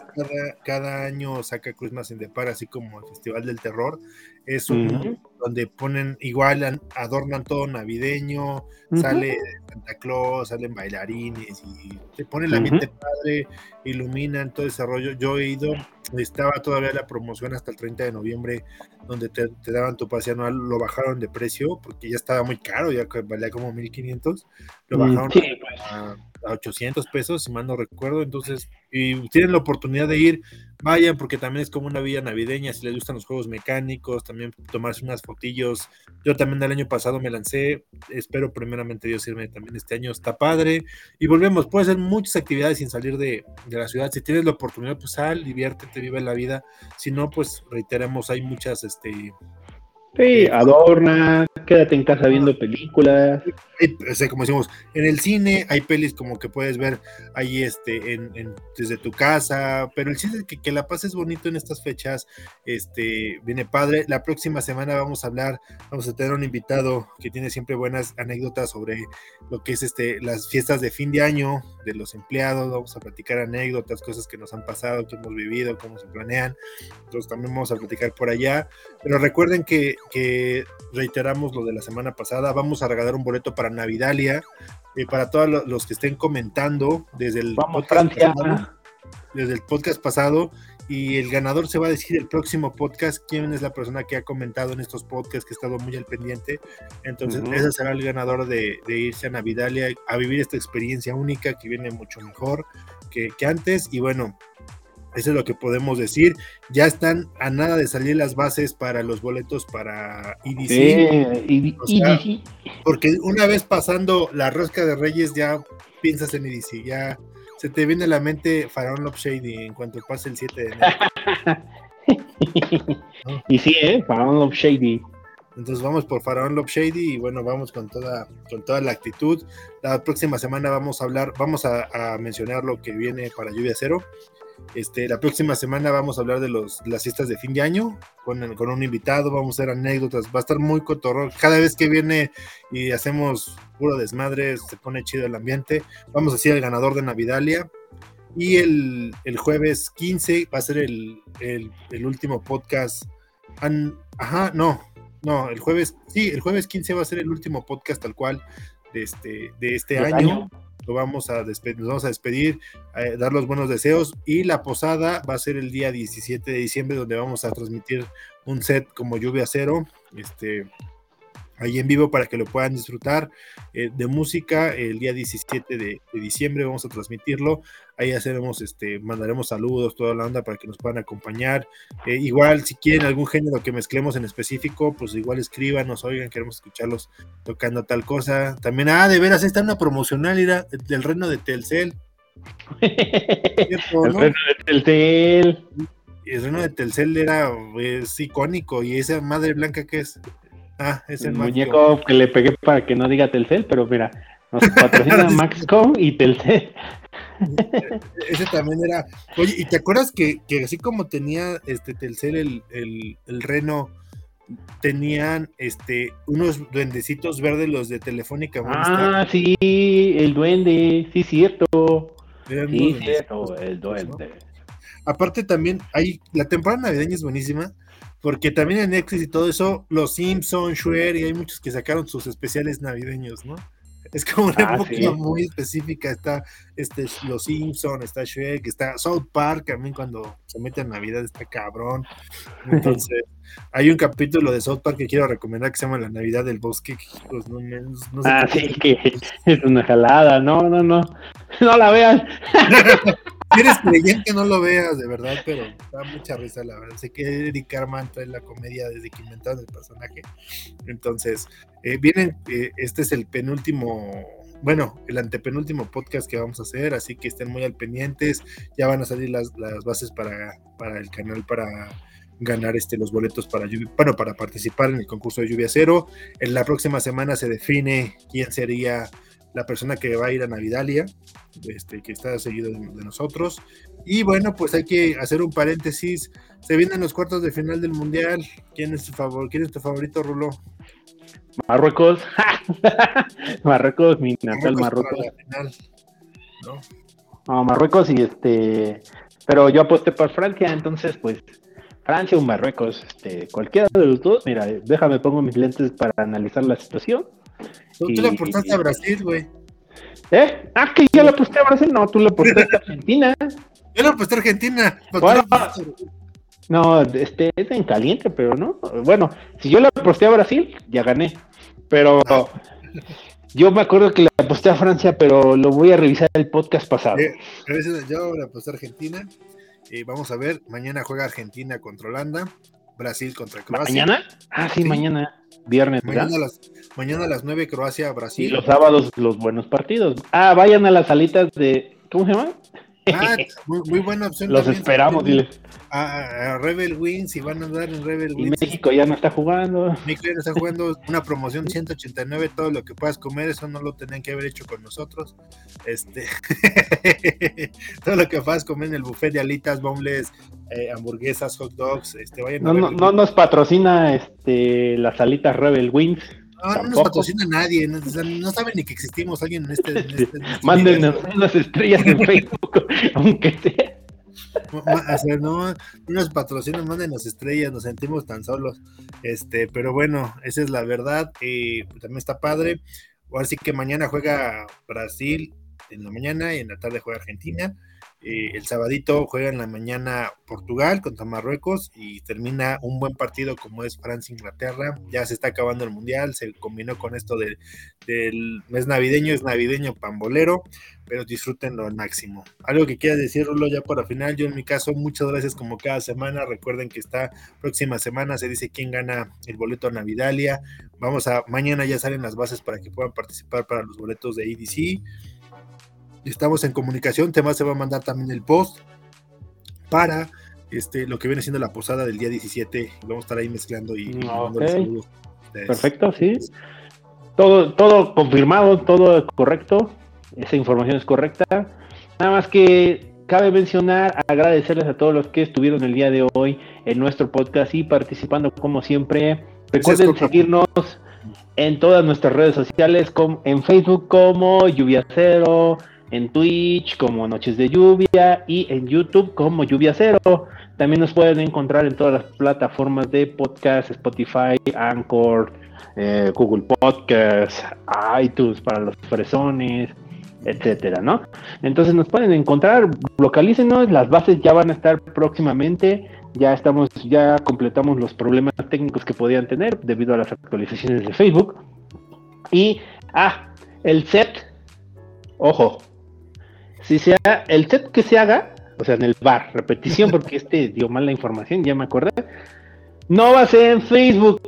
cada, año saca Christmas in the Park, así como el Festival del Terror. Es un donde ponen igual, adornan todo navideño, sale Santa Claus, salen bailarines y te ponen la mente padre, iluminan todo ese rollo. Yo he ido, estaba todavía la promoción hasta el 30 de noviembre, donde te, daban tu pase anual, lo bajaron de precio porque ya estaba muy caro, ya valía como 1500, lo mm, bajaron pues. a, a 800 pesos, si mal no recuerdo. Entonces, y tienen la oportunidad de ir, vayan, porque también es como una villa navideña. Si les gustan los juegos mecánicos, también tomarse unas fotillos. Yo también el año pasado me lancé. Espero, primeramente, Dios irme también este año. Está padre. Y volvemos, puedes hacer muchas actividades sin salir de, de la ciudad. Si tienes la oportunidad, pues sal, diviértete, vive la vida. Si no, pues reiteremos, hay muchas este, Sí, adorna, quédate en casa viendo películas. como decimos, en el cine hay pelis como que puedes ver ahí este, en, desde tu casa, pero el chiste es que, que, la pases bonito en estas fechas, este, viene padre. La próxima semana vamos a hablar, vamos a tener un invitado que tiene siempre buenas anécdotas sobre lo que es este, las fiestas de fin de año de los empleados, vamos a platicar anécdotas, cosas que nos han pasado, que hemos vivido, cómo se planean. Entonces también vamos a platicar por allá. Pero recuerden que que reiteramos lo de la semana pasada, vamos a regalar un boleto para Navidalia, eh, para todos los que estén comentando desde el, podcast pasado, desde el podcast pasado, y el ganador se va a decir el próximo podcast, quién es la persona que ha comentado en estos podcasts, que ha estado muy al pendiente. Entonces, ese será el ganador de, irse a Navidalia a vivir esta experiencia única que viene mucho mejor que, que antes. Y bueno, eso es lo que podemos decir. Ya están a nada de salir las bases para los boletos para EDC. porque una vez pasando la rosca de Reyes ya piensas en EDC, ya se te viene a la mente Faraón Love Shady en cuanto pase el 7 de enero. [LAUGHS] Y sí, ¿eh? Faraón Love Shady. Entonces vamos por Faraón Love Shady y bueno, vamos con toda, con toda la actitud. La próxima semana vamos a hablar, vamos a, a mencionar lo que viene para Lluvia Cero. Este, la próxima semana vamos a hablar de los, las fiestas de fin de año con, con, un invitado, vamos a hacer anécdotas, va a estar muy cotorro. Cada vez que viene y hacemos puro desmadre, se pone chido el ambiente. Vamos a decir el ganador de Navidalia. Y el, el jueves 15 va a ser el, el, último podcast. ajá, no, no, el jueves, sí, el jueves 15 va a ser el último podcast tal cual de este, de este año lo vamos a despedir, nos vamos a despedir, dar los buenos deseos y la posada va a ser el día 17 de diciembre donde vamos a transmitir un set como lluvia cero, este ahí en vivo para que lo puedan disfrutar eh, de música. El día 17 de, diciembre vamos a transmitirlo. Ahí haceremos, este, mandaremos saludos, toda la onda para que nos puedan acompañar. Eh, igual, si quieren algún género que mezclemos en específico, pues igual escríbanos, oigan, queremos escucharlos tocando tal cosa. También, ah, de veras, está una promocional del reino de Telcel. [LAUGHS] el reino de Telcel. El reino de Telcel era es icónico y esa madre blanca que es Ah, es el, muñeco que le pegué para que no diga Telcel, pero mira, nos [LAUGHS] patrocina Maxcom y Telcel. Ese también era. Oye, ¿y te acuerdas que, así como tenía este Telcel el, el, Reno, tenían este unos duendecitos verdes los de Telefónica? Ah, sí, el duende, sí, cierto. sí, cierto, el duende. Aparte también hay, la temporada navideña es buenísima porque también en Netflix y todo eso, los Simpsons, Shrek, y hay muchos que sacaron sus especiales navideños, ¿no? Es como una ah, época muy específica, está este, Los Simpsons, está Shrek, está South Park, también cuando se mete en Navidad está cabrón. [LAUGHS] Entonces, hay un capítulo de South Park que quiero recomendar que se llama La Navidad del Bosque. Pues, no, ah, sí, que es una jalada, no, no, no, [LAUGHS] no la vean. [LAUGHS] Si eres [LAUGHS] creyente, no lo veas, de verdad, pero da mucha risa, la verdad. Sé que Eric Carman trae la comedia desde que inventaron el personaje. Entonces, eh, vienen, eh, este es el penúltimo, bueno, el antepenúltimo podcast que vamos a hacer, así que estén muy al pendientes. Ya van a salir las, bases para, para el canal para ganar este, los boletos para bueno, para participar en el concurso de lluvia cero. En la próxima semana se define quién sería la persona que va a ir a Navidalia, este, que está seguido de, nosotros. Y bueno, pues hay que hacer un paréntesis. Se vienen los cuartos de final del Mundial. ¿Quién es tu, favor ¿Quién es tu favorito, Rulo? Marruecos. [LAUGHS] Marruecos, mi natal Marruecos. ¿no? Marruecos y este. Pero yo aposté por Francia, entonces pues Francia o Marruecos, este, cualquiera de los dos, mira, déjame pongo mis lentes para analizar la situación Tú, le apostaste a Brasil, güey. ¿Eh? Ah, que yo le aposté a Brasil. No, tú le apostaste a Argentina. Yo le aposté a Argentina. no, este es en caliente, pero no. Bueno, si yo le aposté a Brasil, ya gané. Pero ah. [LAUGHS] yo me acuerdo que le aposté a Francia, pero lo voy a revisar el podcast pasado. yo le aposté a Argentina. y vamos a ver, mañana juega Argentina contra Holanda, Brasil contra Croacia. ¿Mañana? Ah, sí. mañana. Viernes. Mañana a, las, mañana a las 9 Croacia, Brasil. Y los sábados los buenos partidos. Ah, vayan a las salitas de... ¿Cómo se llama? Ah, [LAUGHS] muy, buena opción. Los esperamos, dile. A, Rebel Wins y van a andar en Rebel. Y México ya no está jugando. México ya no está [LAUGHS] jugando una promoción 189, todo lo que puedas comer, eso no lo tenían que haber hecho con nosotros. Este [LAUGHS] todo lo que puedas comer en el buffet de alitas, bombles, eh, hamburguesas, hot dogs, este vayan no, no, no, nos patrocina este las alitas Rebel Wings. No, no nos patrocina nadie, no, saben ni que existimos alguien en este. En este, [LAUGHS] Mándenos unas estrellas en Facebook, [LAUGHS] aunque sea. O sea, no, nos patrocinan, mándenos estrellas, nos sentimos tan solos. Este, pero bueno, esa es la verdad. y también está padre. Ahora sí que mañana juega Brasil en la mañana y en la tarde juega Argentina. Eh, el sabadito juega en la mañana Portugal contra Marruecos y termina un buen partido como es Francia-Inglaterra. Ya se está acabando el mundial, se combinó con esto del, mes navideño, es navideño pambolero, pero disfrútenlo al máximo. Algo que quiera decirlo ya para final, yo en mi caso, muchas gracias como cada semana. Recuerden que esta próxima semana se dice quién gana el boleto a Navidalia. Vamos a, mañana ya salen las bases para que puedan participar para los boletos de EDC estamos en comunicación. Tema se va a mandar también el post para este, lo que viene siendo la posada del día 17. Vamos a estar ahí mezclando y, okay. Perfecto, sí. Todo, todo confirmado, todo correcto. Esa información es correcta. Nada más que cabe mencionar, agradecerles a todos los que estuvieron el día de hoy en nuestro podcast y participando como siempre. Recuerden seguirnos en todas nuestras redes sociales, en Facebook como Lluvia Cero, en Twitch como Noches de Lluvia y en YouTube como Lluvia Cero. También nos pueden encontrar en todas las plataformas de podcast, Spotify, Anchor, eh, Google Podcast, iTunes para los fresones, etcétera, ¿no? Entonces nos pueden encontrar, localícenos, las bases ya van a estar próximamente. Ya estamos, ya completamos los problemas técnicos que podían tener debido a las actualizaciones de Facebook. Y, ah, el set, ojo, si sea el set que se haga, o sea, en el bar, repetición, porque [LAUGHS] este dio mal la información, ya me acordé, no va a ser en Facebook.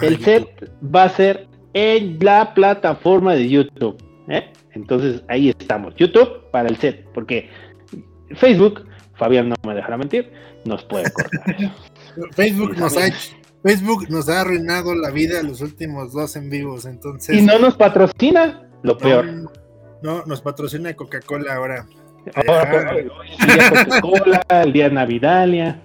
El set va a ser en la plataforma de YouTube. ¿eh? Entonces ahí estamos. YouTube para el set, porque Facebook, Fabián no me dejará mentir, nos puede cortar. [LAUGHS] Facebook nos ha Facebook nos ha arruinado la vida los últimos dos en vivos, entonces. Y no nos patrocina, lo peor. No, nos patrocina Coca-Cola ahora. Coca-Cola, el día de Navidalia.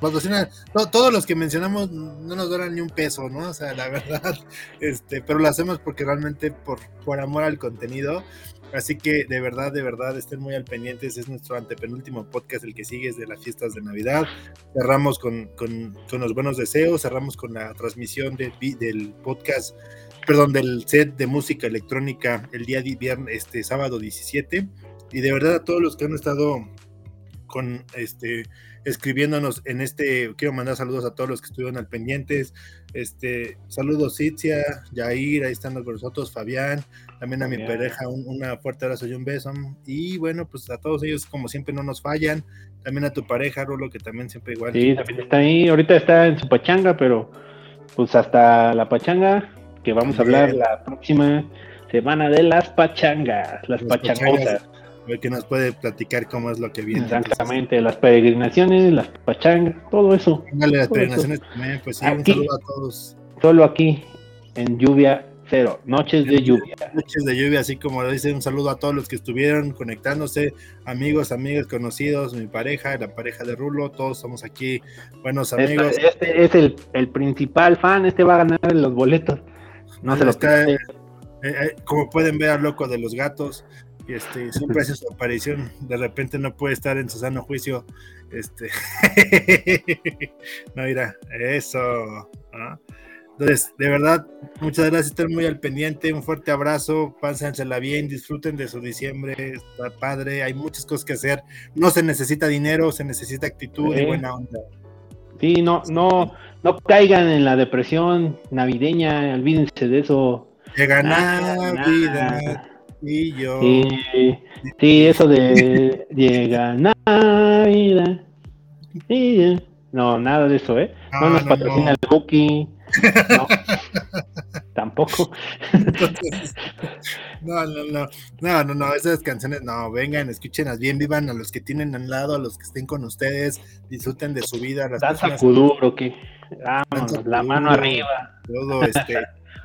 patrocina, todos los que mencionamos no nos duran ni un peso, ¿no? O sea, la verdad, este, pero lo hacemos porque realmente por, por amor al contenido. Así que de verdad, de verdad, estén muy al pendiente. es nuestro antepenúltimo podcast, el que sigue es de las fiestas de Navidad. Cerramos con, con, con los buenos deseos, cerramos con la transmisión de, del podcast, perdón, del set de música electrónica el día viernes, este sábado 17. Y de verdad a todos los que han estado con este escribiéndonos en este, quiero mandar saludos a todos los que estuvieron al pendientes, este, saludos Itzia, Jair, ahí están con nosotros, Fabián, también a mi pareja, un una fuerte abrazo y un beso, y bueno, pues a todos ellos como siempre no nos fallan, también a tu pareja, Rolo, que también siempre igual. Sí, también está ahí, ahorita está en su pachanga, pero pues hasta la pachanga, que vamos a hablar la próxima semana de las pachangas, las, pachangotas que nos puede platicar cómo es lo que viene. Exactamente, las peregrinaciones, las pachangas, todo eso. las peregrinaciones también, pues sí, un saludo a todos. Solo aquí, en lluvia cero, noches de lluvia. Noches de lluvia, así como dice, un saludo a todos los que estuvieron conectándose, amigos, amigos, conocidos, mi pareja, la pareja de Rulo, todos somos aquí buenos amigos. Este, es el, el, principal fan, este va a ganar los boletos. No se los cae. Eh, eh, como pueden ver al loco de los gatos, este, siempre hace su aparición, de repente no puede estar en su sano juicio. Este, [LAUGHS] no, mira, eso. Entonces, de verdad, muchas gracias, estén muy al pendiente, un fuerte abrazo, pásensela bien, disfruten de su diciembre, está padre, hay muchas cosas que hacer, no se necesita dinero, se necesita actitud y buena onda. Sí, no, no, no caigan en la depresión navideña, olvídense de eso. Llega Navidad. Y yo. Sí, eso de [LAUGHS] llega Navidad. no, nada de eso, ¿eh? No, nos patrocina el Cookie. [LAUGHS] No, tampoco. no, no, no, no, no, no, esas canciones, no, vengan, escúchenlas bien, vivan a los que tienen al lado, a los que estén con ustedes, disfruten de su vida. Danza Kuduro, que, la mano arriba. Todo, este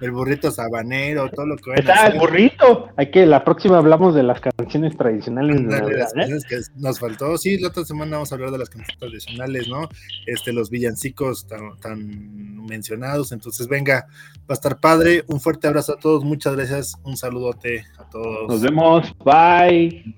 el burrito sabanero, todo lo que Está el burrito. Hay que la próxima hablamos de las canciones tradicionales. ¿eh? que nos faltó. Sí, la otra semana vamos a hablar de las canciones tradicionales, ¿no? Este, los villancicos tan, mencionados. Entonces, venga, va a estar padre. Un fuerte abrazo a todos. Muchas gracias. Un saludote a todos. Nos vemos. Bye.